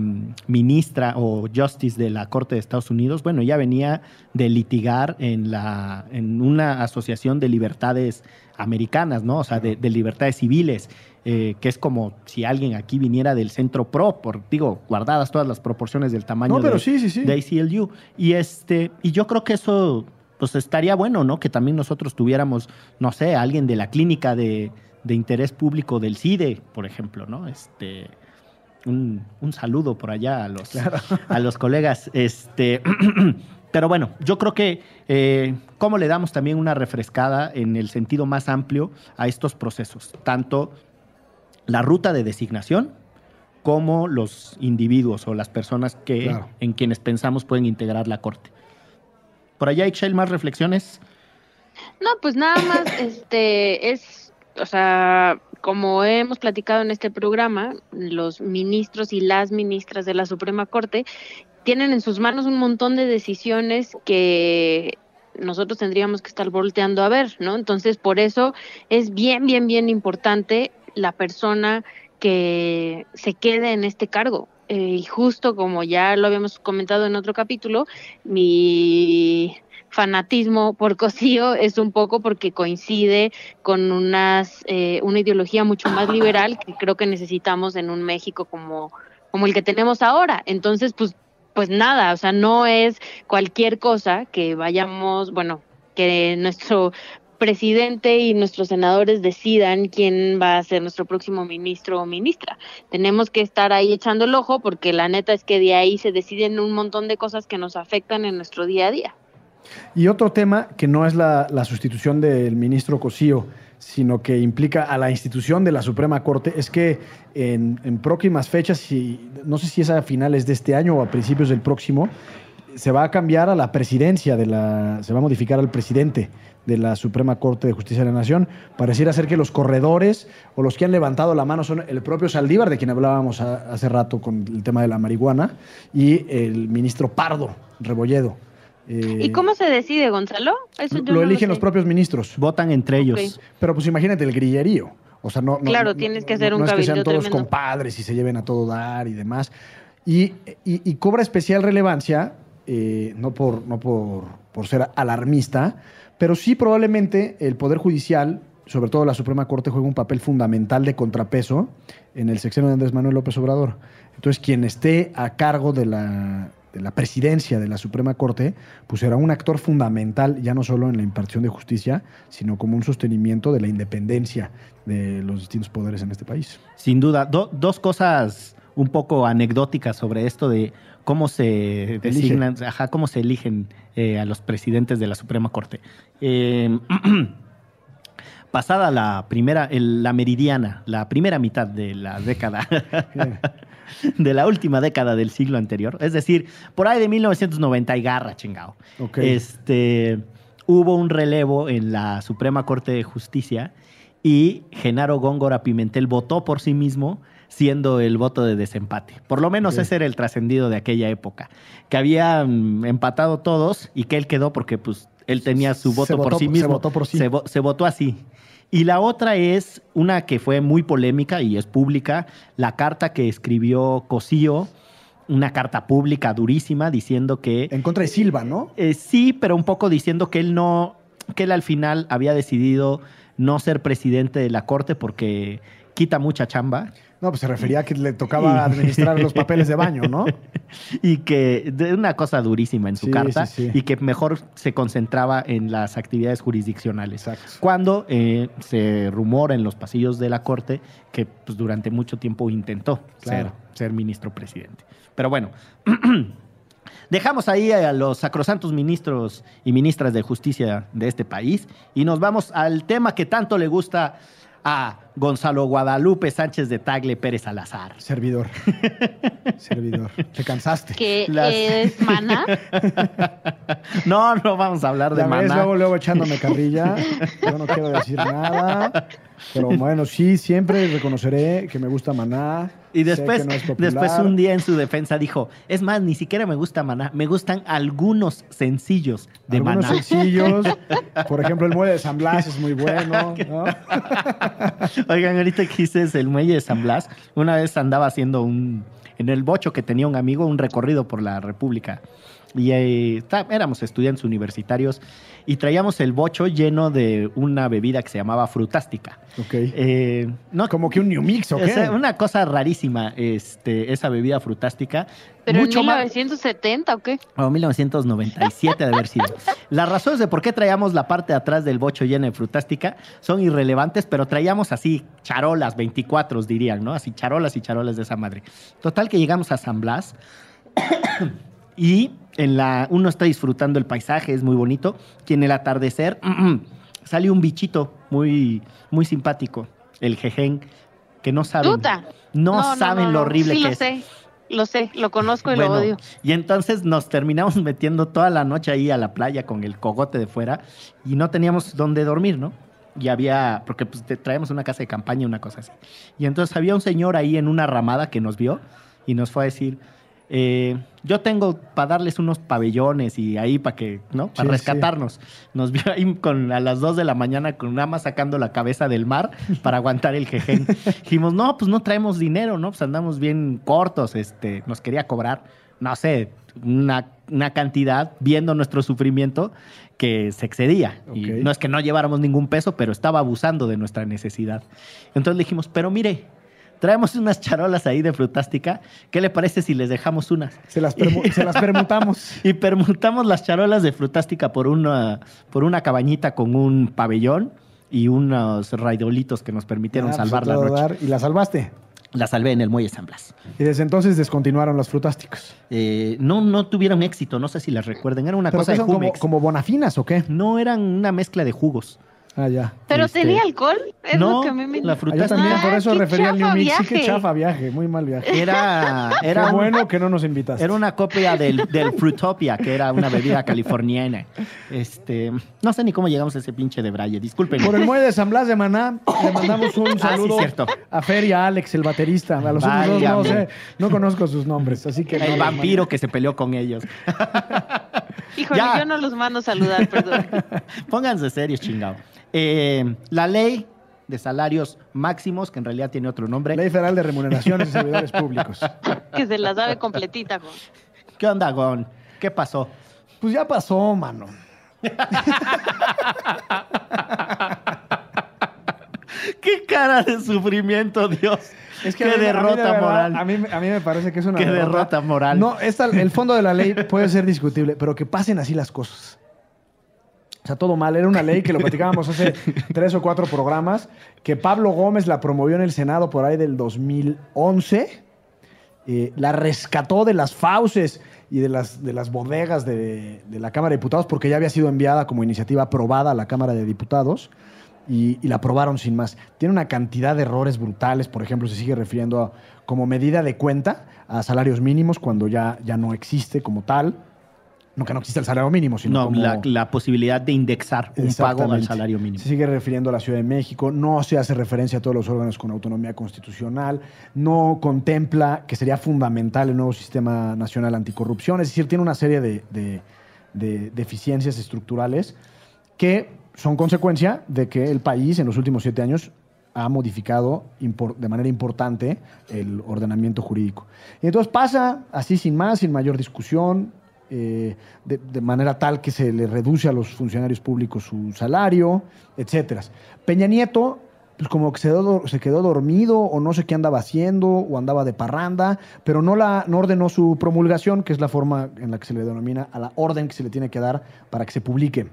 ministra o justice de la Corte de Estados Unidos, bueno, ya venía de litigar en, la, en una asociación de libertades americanas, ¿no? O sea, de, de libertades civiles, eh, que es como si alguien aquí viniera del centro pro, por, digo, guardadas todas las proporciones del tamaño No, pero de, sí, sí, sí. de ACLU. Y, este, y yo creo que eso pues estaría bueno, ¿no? Que también nosotros tuviéramos, no sé, alguien de la clínica de, de interés público del CIDE, por ejemplo, ¿no? Este, un, un saludo por allá a los, a los colegas. Este, pero bueno, yo creo que eh, cómo le damos también una refrescada en el sentido más amplio a estos procesos, tanto la ruta de designación como los individuos o las personas que Claro. en quienes pensamos pueden integrar la corte. Por allá, Excel, más reflexiones. No, pues nada más, este, es, o sea, como hemos platicado en este programa, los ministros y las ministras de la Suprema Corte tienen en sus manos un montón de decisiones que nosotros tendríamos que estar volteando a ver, ¿no? Entonces, por eso es bien, bien, bien importante la persona que se quede en este cargo, eh, y justo como ya lo habíamos comentado en otro capítulo, mi fanatismo por Cosío es un poco porque coincide con unas eh, una ideología mucho más liberal que creo que necesitamos en un México como como el que tenemos ahora. Entonces, pues pues nada, o sea, no es cualquier cosa que vayamos, bueno, que nuestro presidente y nuestros senadores decidan quién va a ser nuestro próximo ministro o ministra. Tenemos que estar ahí echando el ojo porque la neta es que de ahí se deciden un montón de cosas que nos afectan en nuestro día a día. Y otro tema que no es la, sustitución del ministro Cosío, sino que implica a la institución de la Suprema Corte, es que en, en próximas fechas, y no sé si es a finales de este año o a principios del próximo, se va a cambiar a la presidencia de la, se va a modificar al presidente de la Suprema Corte de Justicia de la Nación. Pareciera ser que los corredores o los que han levantado la mano son el propio Saldívar, de quien hablábamos a- hace rato con el tema de la marihuana, y el ministro Pardo Rebolledo. Eh, ¿Y cómo se decide, Gonzalo? Eso yo lo no eligen los propios ministros. Votan entre ellos. Pero pues imagínate el grillerío. O sea, no, no- Claro, no- tienes que no- hacer un no es que sean todos tremendo. compadres y se lleven a todo dar y demás. Y, y- y cobra especial relevancia, eh, no, por, no por, por ser alarmista, pero sí probablemente el Poder Judicial, sobre todo la Suprema Corte, juega un papel fundamental de contrapeso en el sexenio de Andrés Manuel López Obrador. Entonces, quien esté a cargo de la, de la presidencia de la Suprema Corte, pues será un actor fundamental, ya no solo en la impartición de justicia, sino como un sostenimiento de la independencia de los distintos poderes en este país. Sin duda. Do- dos cosas un poco anecdóticas sobre esto de cómo se designan, ajá, cómo se eligen eh, a los presidentes de la Suprema Corte. Eh, pasada la primera, el- la meridiana, la primera mitad de la década, de la última década del siglo anterior, es decir, por ahí de 1990 y garra, chingado. Este, hubo un relevo en la Suprema Corte de Justicia y Genaro Góngora Pimentel votó por sí mismo siendo el voto de desempate. Por lo menos ese era el trascendido de aquella época, que habían empatado todos y que él quedó porque pues él tenía su Se voto por votó- sí se mismo. votó por sí. Se, vo- se votó así. Y la otra es una que fue muy polémica y es pública, la carta que escribió Cosío, una carta pública durísima diciendo que En contra de Silva, ¿no? eh, sí, pero un poco diciendo que él no, que él al final había decidido no ser presidente de la corte porque quita mucha chamba No, pues se refería a que le tocaba administrar los papeles de baño, ¿no? y que de una cosa durísima en su Sí, carta sí, sí. y que mejor se concentraba en las actividades jurisdiccionales. Exacto. Cuando eh, se rumora en los pasillos de la corte que pues, durante mucho tiempo intentó Claro. ser, ser ministro presidente. Pero bueno, dejamos ahí a los sacrosantos ministros y ministras de justicia de este país y nos vamos al tema que tanto le gusta a Gonzalo Guadalupe Sánchez de Tagle Pérez Salazar. Servidor. Servidor. Te cansaste. Que Las- es mana. No, no vamos a hablar de Ya ves, maná. luego, luego echándome carrilla. Yo no quiero decir nada. Pero bueno, sí, siempre reconoceré que me gusta Maná. Y después, no después un día en su defensa dijo, es más, ni siquiera me gusta Maná, me gustan algunos sencillos de Algunos Maná. sencillos. Por ejemplo, el muelle de San Blas es muy bueno. ¿no? Oigan, ahorita que dices el muelle de San Blas, una vez andaba haciendo un, en el bocho que tenía un amigo, un recorrido por la República. Y eh, éramos estudiantes universitarios y traíamos el bocho lleno de una bebida que se llamaba frutástica. Ok. Eh, no, Como que un New Mix, ¿o qué? sea, una cosa rarísima, este, esa bebida frutástica. Pero Mucho en más- 1970, ¿o qué? o 1997 de haber sido. Las razones de por qué traíamos la parte de atrás del bocho llena de frutástica son irrelevantes, pero traíamos así charolas, 24 dirían, ¿no? Así charolas y charolas de esa madre. Total que llegamos a San Blas y en la, uno está disfrutando el paisaje, es muy bonito, y en el atardecer sale un bichito muy, muy simpático, el jejen, que no saben, no, saben no, lo horrible sí, que lo es. sé, lo sé, lo conozco y Bueno, lo odio. Y entonces nos terminamos metiendo toda la noche ahí a la playa con el cogote de fuera y no teníamos dónde dormir, ¿no? Y había, porque pues te- traíamos una casa de campaña, una cosa así. Y entonces había un señor ahí en una ramada que nos vio y nos fue a decir, Eh, yo tengo para darles unos pabellones y ahí para que, ¿no? Para Sí, rescatarnos. Nos vio ahí con, a las 2 de la mañana con nada más sacando la cabeza del mar para aguantar el jején. Dijimos, no, pues no traemos dinero, ¿no? Pues andamos bien cortos, este, nos quería cobrar, no sé, una, una cantidad, viendo nuestro sufrimiento, que se excedía. Y no es que no lleváramos ningún peso, pero estaba abusando de nuestra necesidad. Entonces le dijimos, pero mire, traemos unas charolas ahí de frutástica, ¿qué le parece si les dejamos unas? Se las, permu- se las permutamos. Y permutamos las charolas de frutástica por una, por una cabañita con un pabellón y unos raidolitos que nos permitieron Ah, pues, salvar la noche. dar, y la salvaste. La salvé en el Muelle San Blas. Y desde entonces descontinuaron los frutásticos. Eh, no, no tuvieron éxito, no sé si las recuerden. Era una ¿Pero cosa de son como, Jumex. como bonafinas o qué? No eran una mezcla de jugos. Ah, ya. ¿Pero Este, tenía alcohol? Es no, lo que a mí me... la Ah, fruta yo también, Ah, por eso qué refería al New Mix. Sí, qué viaje. chafa viaje, muy mal viaje. Era, era, Qué bueno que no nos invitaste. era una copia del, del Fruitopia, que era una bebida californiana. Este, no sé ni cómo llegamos a ese pinche de Braille. Disculpen. Por el muelle de San Blas de Maná, le mandamos un Ah, sí, saludo cierto. a Fer y a Alex, el baterista. A los otros dos no sé, no conozco sus nombres, así que... El vampiro que se peleó con ellos. Híjole, Ya. yo no los mando a saludar, perdón. Pónganse serios, chingado. Eh, la ley de salarios máximos, que en realidad tiene otro nombre. Ley Federal de Remuneraciones de Servidores Públicos. que se la sabe completita, Juan. ¿Qué onda, Gon? ¿Qué pasó? Pues ya pasó, mano. ¡Qué cara de sufrimiento, Dios! Es ¡Qué a mí- a mí de derrota verdad, moral! A mí, a mí me parece que es una ¡Qué derrota moral! No, esta, el fondo de la ley puede ser discutible, pero que pasen así las cosas. O sea, todo mal. Era una ley que lo platicábamos hace tres o cuatro programas, que Pablo Gómez la promovió en el Senado por ahí del 2011. eh, la rescató de las fauces y de las, de las bodegas de, de la Cámara de Diputados porque ya había sido enviada como iniciativa aprobada a la Cámara de Diputados y, y la aprobaron sin más. Tiene una cantidad de errores brutales, por ejemplo, se sigue refiriendo a- como medida de cuenta a salarios mínimos cuando ya, ya no existe como tal. No que no existe el salario mínimo, sino No, como... la, la posibilidad de indexar un pago al salario mínimo. Se sigue refiriendo a la Ciudad de México, no se hace referencia a todos los órganos con autonomía constitucional, no contempla que sería fundamental el nuevo sistema nacional anticorrupción, es decir, tiene una serie de, de- de deficiencias estructurales que son consecuencia de que el país en los últimos siete años ha modificado de manera importante el ordenamiento jurídico. Y entonces pasa así sin más, sin mayor discusión, eh, de, manera tal que se le reduce a los funcionarios públicos su salario, etcétera. Peña Nieto, pues como que se quedó, se quedó dormido o no sé qué andaba haciendo o andaba de parranda, pero no, la, no ordenó su promulgación, que es la forma en la que se le denomina a la orden que se le tiene que dar para que se publique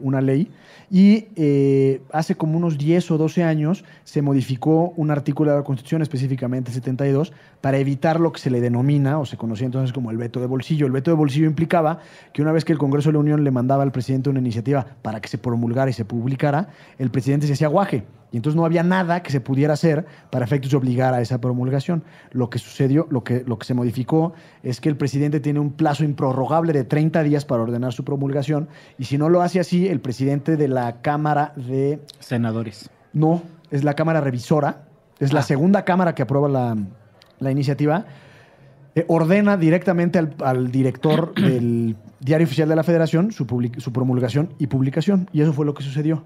una ley. Y eh, hace como unos 10 o 12 años se modificó un artículo de la Constitución, específicamente 72, para evitar lo que se le denomina o se conocía entonces como el veto de bolsillo. El veto de bolsillo implicaba que una vez que el Congreso de la Unión le mandaba al presidente una iniciativa para que se promulgara y se publicara, el presidente se hacía guaje. Y entonces no había nada que se pudiera hacer para efectos de obligar a esa promulgación. Lo que sucedió, lo que, lo que se modificó es que el presidente tiene un plazo improrrogable de 30 días para ordenar su promulgación y si no lo hace así, el presidente de la Cámara de... Senadores. No, es la Cámara Revisora, es la Ah. segunda Cámara que aprueba la, la iniciativa, eh, ordena directamente al, al director del Diario Oficial de la Federación su, public- su promulgación y publicación. Y eso fue lo que sucedió.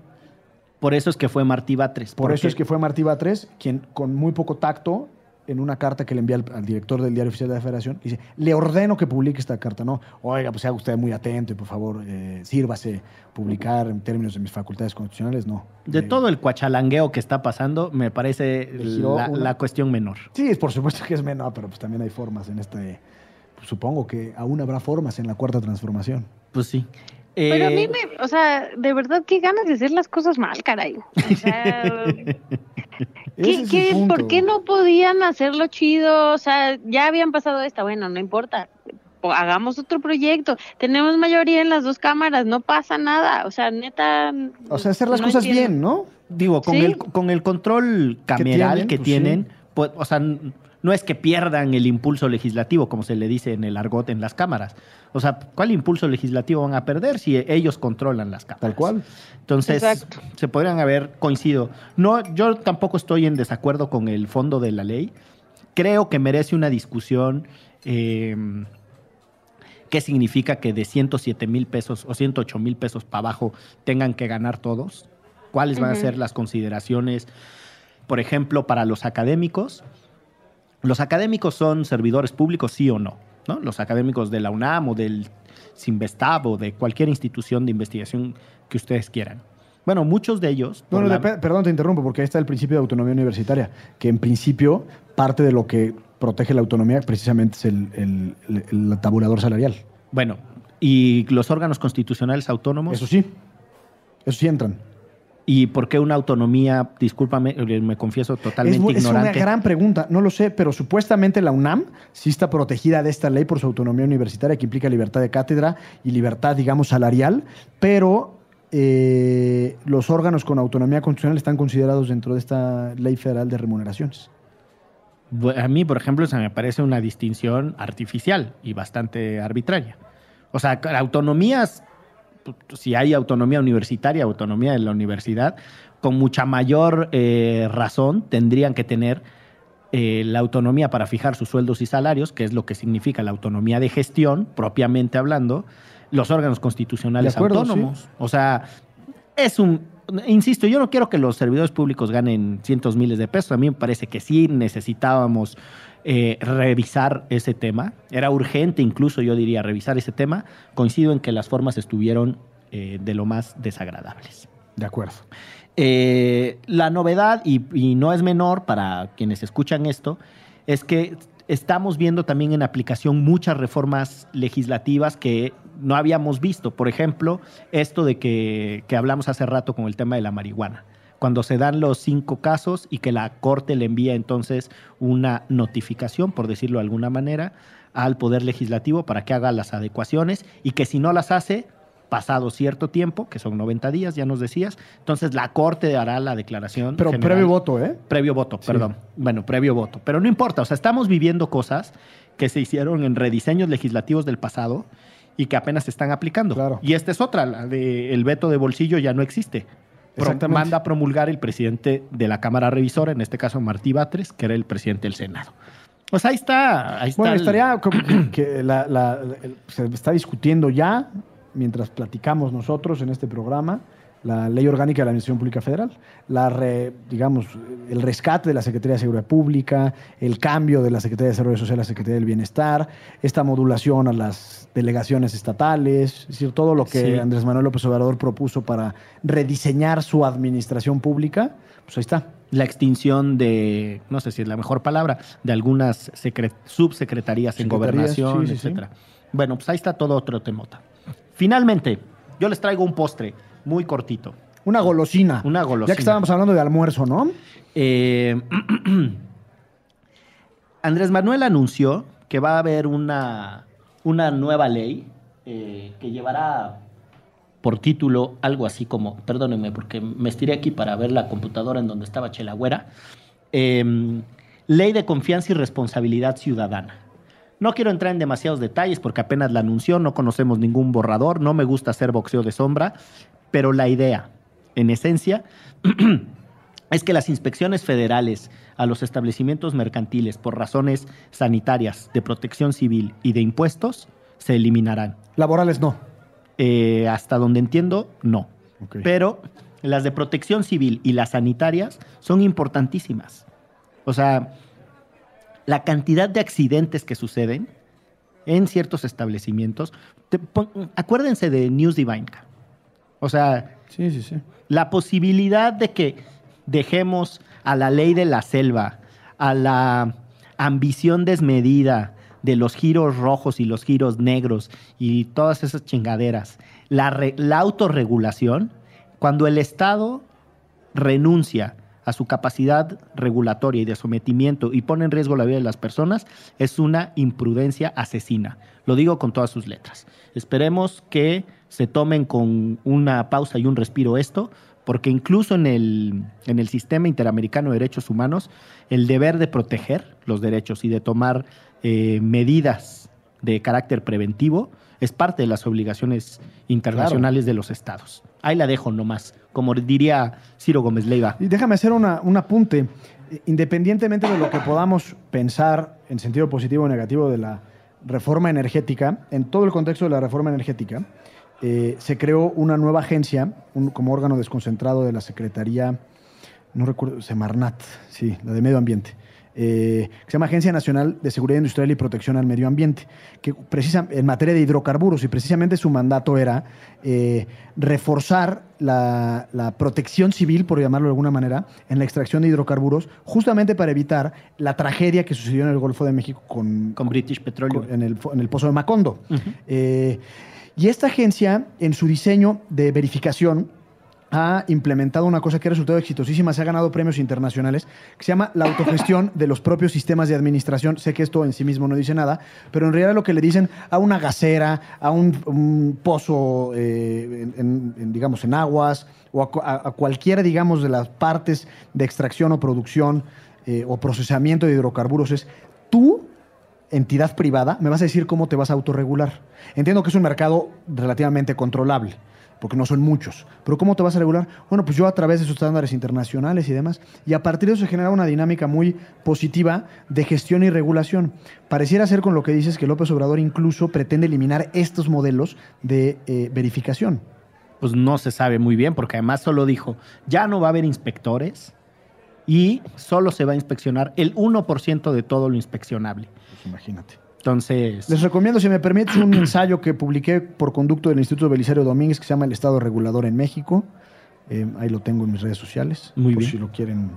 Por eso es que fue Martí Batres. Por eso es que fue Martí Batres quien, con muy poco tacto, en una carta que le envía al, al director del Diario Oficial de la Federación, dice, le ordeno que publique esta carta. No, oiga, pues sea usted muy atento y por favor, eh, sírvase publicar en términos de mis facultades constitucionales. No. De Eh, todo el cuachalangueo que está pasando, me parece la, una- la cuestión menor. Sí, es por supuesto que es menor, pero pues también hay formas en este... pues, supongo que aún habrá formas en la cuarta transformación. Pues sí. Pero a Eh, mí me, o sea, de verdad, qué ganas de hacer las cosas mal, caray. O sea, ¿qué. ¿por qué no podían hacerlo chido? O sea, ya habían pasado esta, bueno, no importa. Hagamos otro proyecto. Tenemos mayoría en las dos cámaras, no pasa nada. O sea, neta. O sea, hacer las no cosas entiendo. bien, ¿no? Digo, con, Sí. el, con el control cameral tienen, que pues, tienen, sí. pues, o sea, no es que pierdan el impulso legislativo, como se le dice en el argot en las cámaras. O sea, ¿cuál impulso legislativo van a perder si ellos controlan las cámaras? Tal cual. Entonces, Exacto. se podrían haber coincidido. No, yo tampoco estoy en desacuerdo con el fondo de la ley. Creo que merece una discusión eh, ¿qué significa que de 107 mil pesos o 108 mil pesos para abajo tengan que ganar todos? ¿Cuáles van a ser las consideraciones? Por ejemplo, para los académicos, los académicos son servidores públicos, sí o no, ¿no? Los académicos de la UNAM o del Sinvestab o de cualquier institución de investigación que ustedes quieran. Bueno, muchos de ellos. Bueno, la- perdón, te interrumpo, porque ahí está el principio de autonomía universitaria, que en principio parte de lo que protege la autonomía precisamente es el, el- el- el tabulador salarial. bueno, y los órganos constitucionales autónomos. Eso sí, eso sí entran. ¿Y por qué una autonomía, discúlpame, eh, me confieso Es, totalmente bu- es una ignorante? gran pregunta, no lo sé, pero supuestamente la UNAM sí está protegida de esta ley por su autonomía universitaria que implica libertad de cátedra y libertad, digamos, salarial, pero eh, los órganos con autonomía constitucional están considerados dentro de esta ley federal de remuneraciones. A mí, por ejemplo, se me parece una distinción artificial y bastante arbitraria. O sea, autonomías, si hay autonomía universitaria, autonomía de la universidad, con mucha mayor eh, razón tendrían que tener eh, la autonomía para fijar sus sueldos y salarios, que es lo que significa la autonomía de gestión, propiamente hablando, los órganos constitucionales acuerdo, autónomos. O sea, es un. Insisto, yo no quiero que los servidores públicos ganen cientos miles de pesos. A mí me parece que sí necesitábamos eh, revisar ese tema. Era urgente, incluso yo diría, revisar ese tema. Coincido en que las formas estuvieron eh, de lo más desagradables. De acuerdo. Eh, la novedad, y, y no es menor para quienes escuchan esto, es que estamos viendo también en aplicación muchas reformas legislativas que no habíamos visto. Por ejemplo, esto de que, que hablamos hace rato con el tema de la marihuana. Cuando se dan los cinco casos y que la Corte le envía entonces una notificación, por decirlo de alguna manera, al Poder Legislativo para que haga las adecuaciones y que si no las hace, pasado cierto tiempo, que son 90 días, ya nos decías, entonces la Corte hará la declaración. Pero general. previo voto, ¿eh? Previo voto, Sí. perdón. Bueno, previo voto. Pero no importa, o sea, estamos viviendo cosas que se hicieron en rediseños legislativos del pasado y que apenas se están aplicando. Claro. Y esta es otra, la de el veto de bolsillo ya no existe. Pro- manda a promulgar el presidente de la Cámara Revisora, en este caso Martí Batres, que era el presidente del Senado. Pues ahí está, ahí está. Bueno, el- estaría como que, que la- se está discutiendo ya, mientras platicamos nosotros en este programa, la ley orgánica de la Administración Pública Federal, la re- digamos, el rescate de la Secretaría de Seguridad Pública, el cambio de la Secretaría de Desarrollo Social a la Secretaría del Bienestar, esta modulación a las delegaciones estatales, es decir, todo lo que Sí. Andrés Manuel López Obrador propuso para rediseñar su administración pública, pues ahí está. la extinción de, no sé si es la mejor palabra, de algunas secre- subsecretarías en gobernación, sí. etcétera. Bueno, pues ahí está todo otro temota. Finalmente, yo les traigo un postre muy cortito. Una golosina. Una golosina. Ya que estábamos hablando de almuerzo, ¿no? Eh, Andrés Manuel anunció que va a haber una, una nueva ley eh, que llevará por título algo así como, perdónenme porque me estiré aquí para ver la computadora en donde estaba Chelagüera, eh, Ley de Confianza y Responsabilidad Ciudadana. No quiero entrar en demasiados detalles porque apenas la anunció, no conocemos ningún borrador, no me gusta hacer boxeo de sombra, pero la idea, en esencia, es que las inspecciones federales a los establecimientos mercantiles por razones sanitarias, de protección civil y de impuestos se eliminarán. Laborales no. Eh, hasta donde entiendo, no. Pero las de protección civil y las sanitarias son importantísimas. O sea, la cantidad de accidentes que suceden en ciertos establecimientos. te acuérdense de News Divine. O sea, Sí, sí, sí. la posibilidad de que dejemos a la ley de la selva, a la ambición desmedida de los giros rojos y los giros negros y todas esas chingaderas, la, re- la autorregulación, cuando el Estado renuncia a su capacidad regulatoria y de sometimiento y pone en riesgo la vida de las personas, es una imprudencia asesina. Lo digo con todas sus letras. Esperemos que se tomen con una pausa y un respiro esto, porque incluso en el, en el sistema interamericano de derechos humanos, el deber de proteger los derechos y de tomar eh, medidas de carácter preventivo es parte de las obligaciones internacionales de los estados. Ahí la dejo nomás, como diría Ciro Gómez Leiva. Y déjame hacer una- un apunte. Independientemente de lo que podamos pensar en sentido positivo o negativo de la reforma energética, en todo el contexto de la reforma energética, eh, se creó una nueva agencia un- como órgano desconcentrado de la Secretaría, no recuerdo, Semarnat, sí, la de Medio Ambiente, eh, que se llama Agencia Nacional de Seguridad Industrial y Protección al Medio Ambiente, que precisa, en materia de hidrocarburos, y precisamente su mandato era eh, reforzar la, la protección civil, por llamarlo de alguna manera, en la extracción de hidrocarburos, justamente para evitar la tragedia que sucedió en el Golfo de México con, Con British Petroleum. con- en, el, fo- en el pozo de Macondo. Eh, y esta agencia, en su diseño de verificación, ha implementado una cosa que ha resultado exitosísima, se ha ganado premios internacionales, que se llama la autogestión de los propios sistemas de administración. Sé que esto en sí mismo no dice nada, pero en realidad lo que le dicen a una gasera, a un, pozo, eh, en, digamos, en aguas, o a cualquiera, digamos, de las partes de extracción o producción eh, o procesamiento de hidrocarburos, es tú entidad privada, me vas a decir cómo te vas a autorregular. Entiendo que es un mercado relativamente controlable, porque no son muchos. Pero ¿cómo te vas a regular? Bueno, pues yo a través de esos estándares internacionales y demás. Y a partir de eso se genera una dinámica muy positiva de gestión y regulación. Pareciera ser con lo que dices que López Obrador incluso pretende eliminar estos modelos de eh, verificación. Pues no se sabe muy bien, porque además solo dijo, ya no va a haber inspectores y solo se va a inspeccionar el 1% de todo lo inspeccionable. Imagínate. Entonces, Les recomiendo, si me permites, un ensayo que publiqué por conducto del Instituto Belisario Domínguez que se llama El Estado Regulador en México. Eh, ahí lo tengo en mis redes sociales. Muy por bien. Si lo quieren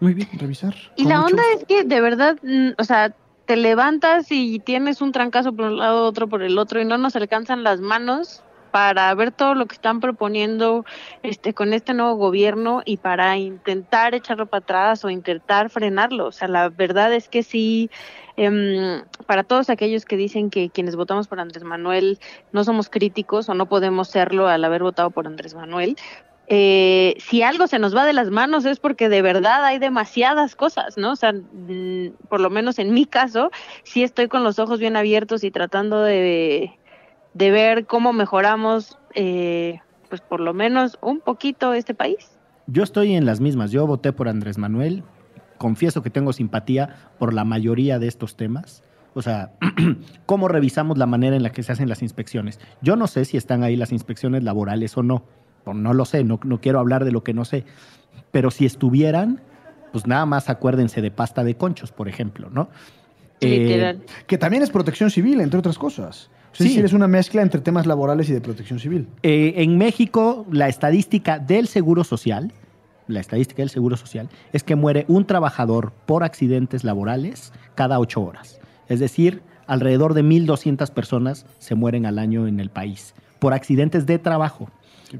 muy bien. revisar. Y la onda gusto. es que de verdad, mm, o sea, te levantas y tienes un trancazo por un lado, otro por el otro, y no nos alcanzan las manos para ver todo lo que están proponiendo este con este nuevo gobierno y para intentar echarlo para atrás o intentar frenarlo. O sea, la verdad es que sí, em, para todos aquellos que dicen que quienes votamos por Andrés Manuel no somos críticos o no podemos serlo al haber votado por Andrés Manuel, eh, si algo se nos va de las manos es porque de verdad hay demasiadas cosas, ¿no? O sea, mm, por lo menos en mi caso, sí estoy con los ojos bien abiertos y tratando de, de ver cómo mejoramos, eh, pues por lo menos un poquito este país. Yo estoy en las mismas. Yo voté por Andrés Manuel. Confieso que tengo simpatía por la mayoría de estos temas. O sea, cómo revisamos la manera en la que se hacen las inspecciones. Yo no sé si están ahí las inspecciones laborales o no. No lo sé, no, no quiero hablar de lo que no sé. Pero si estuvieran, pues nada más acuérdense de pasta de conchos, por ejemplo, ¿no? Eh. Que también es protección civil, entre otras cosas. Sí. sí, es una mezcla entre temas laborales y de protección civil. Eh, en México, la estadística del Seguro Social, la estadística del Seguro Social, es que muere un trabajador por accidentes laborales cada ocho horas. Es decir, alrededor de 1.200 personas se mueren al año en el país por accidentes de trabajo.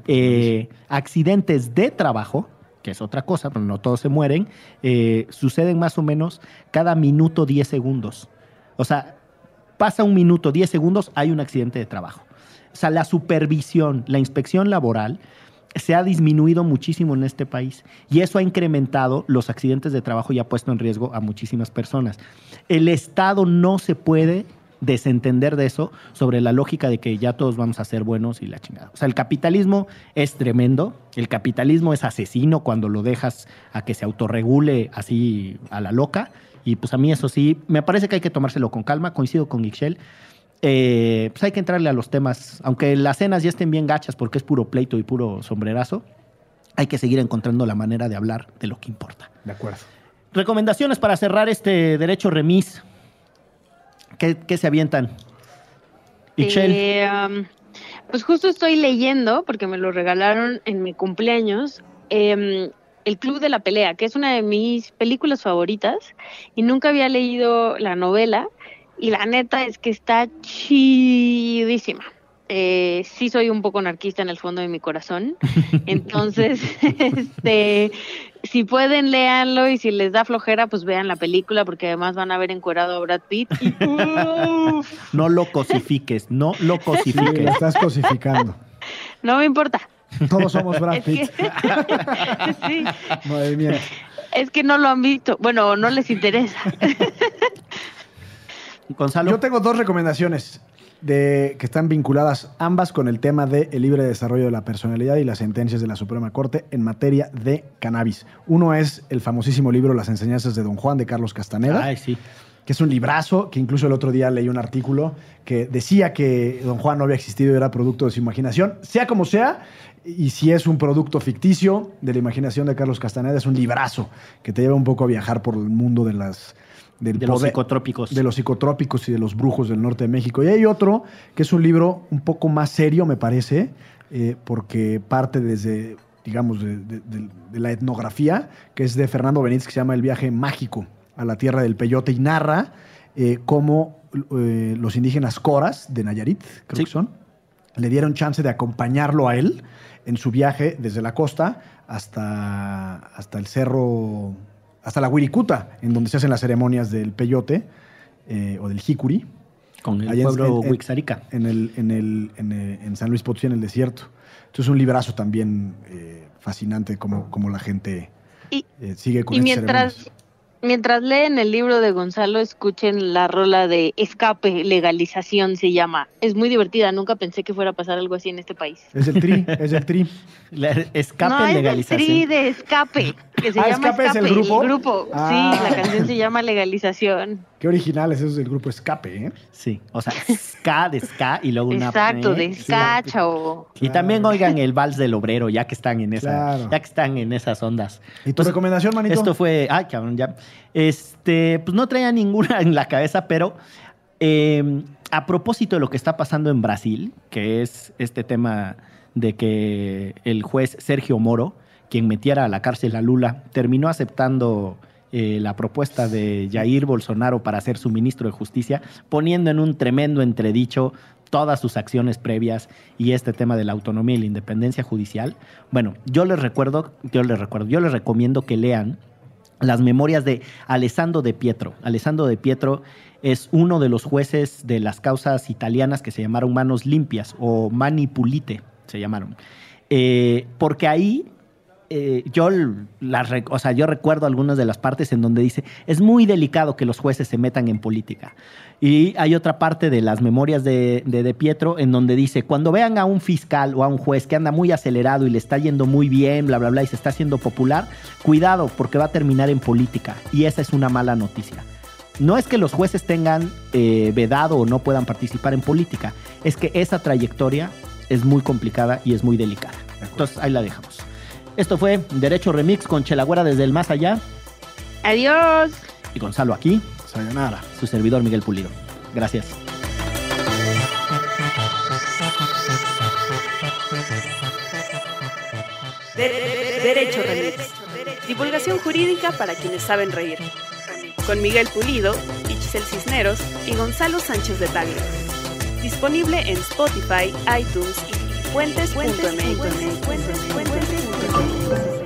Eh, accidentes de trabajo, que es otra cosa, pero no todos se mueren, eh, suceden más o menos cada minuto 10 segundos. O sea, pasa un minuto, 10 segundos, hay un accidente de trabajo. O sea, la supervisión, la inspección laboral se ha disminuido muchísimo en este país y eso ha incrementado los accidentes de trabajo y ha puesto en riesgo a muchísimas personas. El Estado no se puede desentender de eso sobre la lógica de que ya todos vamos a ser buenos y la chingada. O sea, el capitalismo es tremendo, el capitalismo es asesino cuando lo dejas a que se autorregule así a la loca y pues a mí eso sí, me parece que hay que tomárselo con calma, coincido con Ixchel. Eh, pues hay que entrarle a los temas, aunque las cenas ya estén bien gachas porque es puro pleito y puro sombrerazo, hay que seguir encontrando la manera de hablar de lo que importa. De acuerdo. Recomendaciones para cerrar este derecho remis. ¿Qué, qué se avientan? Ixchel. Eh, um, pues justo estoy leyendo, porque me lo regalaron en mi cumpleaños, em, El Club de la Pelea, que es una de mis películas favoritas, y nunca había leído la novela, y la neta es que está chidísima. Eh, sí soy un poco anarquista en el fondo de mi corazón, entonces, este, si pueden, léanlo, y si les da flojera, pues vean la película, porque además van a ver encuerado a Brad Pitt. y No lo cosifiques, no lo Sí, lo cosifiques. estás cosificando. no me importa. Todos somos Brad Es que, Pitt. sí, Movimiento. es que no lo han visto. Bueno, no les interesa. Gonzalo. Yo tengo dos recomendaciones de, que están vinculadas ambas con el tema del libre desarrollo de la personalidad y las sentencias de la Suprema Corte en materia de cannabis. Uno es el famosísimo libro Las enseñanzas de Don Juan de Carlos Castaneda. Ay, sí. que es un librazo, que incluso el otro día leí un artículo que decía que Don Juan no había existido y era producto de su imaginación. Sea como sea, y si es un producto ficticio de la imaginación de Carlos Castaneda, es un librazo que te lleva un poco a viajar por el mundo de las... Del De los psicotrópicos. de los psicotrópicos y de los brujos del norte de México. Y hay otro que es un libro un poco más serio, me parece, eh, porque parte desde, digamos, de, de- de- de la etnografía, que es de Fernando Benítez, que se llama El viaje mágico a la tierra del peyote y narra eh, cómo eh, los indígenas coras de Nayarit, creo Sí. que son, le dieron chance de acompañarlo a él en su viaje desde la costa hasta, hasta el cerro, hasta la Huiricuta, en donde se hacen las ceremonias del peyote eh, o del jicuri, Con el Allá pueblo en- en- Huixarica. en, el, en, el, en, el- en San Luis Potosí, en el desierto. Entonces es un librazo también eh, fascinante como, como la gente Y- eh, sigue con Y mientras, ceremonias. Mientras leen el libro de Gonzalo, escuchen la rola de Escape, legalización se llama. Es muy divertida, nunca pensé que fuera a pasar algo así en este país. Es el tri, es el tri. La escape no, es el legalización. tri de Escape, que se Ah, llama Escape es el grupo. Ah. Sí, la canción se llama Legalización. Qué originales esos del grupo Escape, ¿eh? Sí, o sea, ska de ska y luego una... Exacto, de sí. ska, chavo. Y también oigan el vals del obrero, ya que están en esa, Claro. ya que están en esas ondas. ¿Y tu Pues, recomendación, manito? Esto fue, ay, cabrón, ya. Este, pues no traía ninguna en la cabeza, pero eh, a propósito de lo que está pasando en Brasil, que es este tema de que el juez Sergio Moro, quien metiera a la cárcel a Lula, terminó aceptando eh, la propuesta de Jair Bolsonaro para ser su ministro de Justicia, poniendo en un tremendo entredicho todas sus acciones previas y este tema de la autonomía y la independencia judicial. Bueno, yo les recuerdo, yo les recuerdo, yo les recomiendo que lean las memorias de Alessandro de Pietro. Alessandro de Pietro es uno de los jueces de las causas italianas que se llamaron manos limpias o mani pulite, se llamaron. Eh, porque ahí eh, yo, las o sea, yo recuerdo algunas de las partes en donde dice, es muy delicado que los jueces se metan en política. Y hay otra parte de las memorias de, de De Pietro en donde dice, cuando vean a un fiscal o a un juez que anda muy acelerado y le está yendo muy bien, bla, bla, bla, y se está haciendo popular, cuidado porque va a terminar en política. Y esa es una mala noticia. No es que los jueces tengan eh, vedado o no puedan participar en política, es que esa trayectoria es muy complicada y es muy delicada. Entonces ahí la dejamos. Esto fue Derecho Remix con Chelagüera desde el más allá Adiós. y Gonzalo aquí, Sayonara. su servidor Miguel Pulido. Gracias. De- de- Derecho Remix. Divulgación jurídica para quienes saben reír. Con Miguel Pulido, Itzel Cisneros y Gonzalo Sánchez de Tagle. Disponible en Spotify, iTunes y fuentes.mx. Thank you.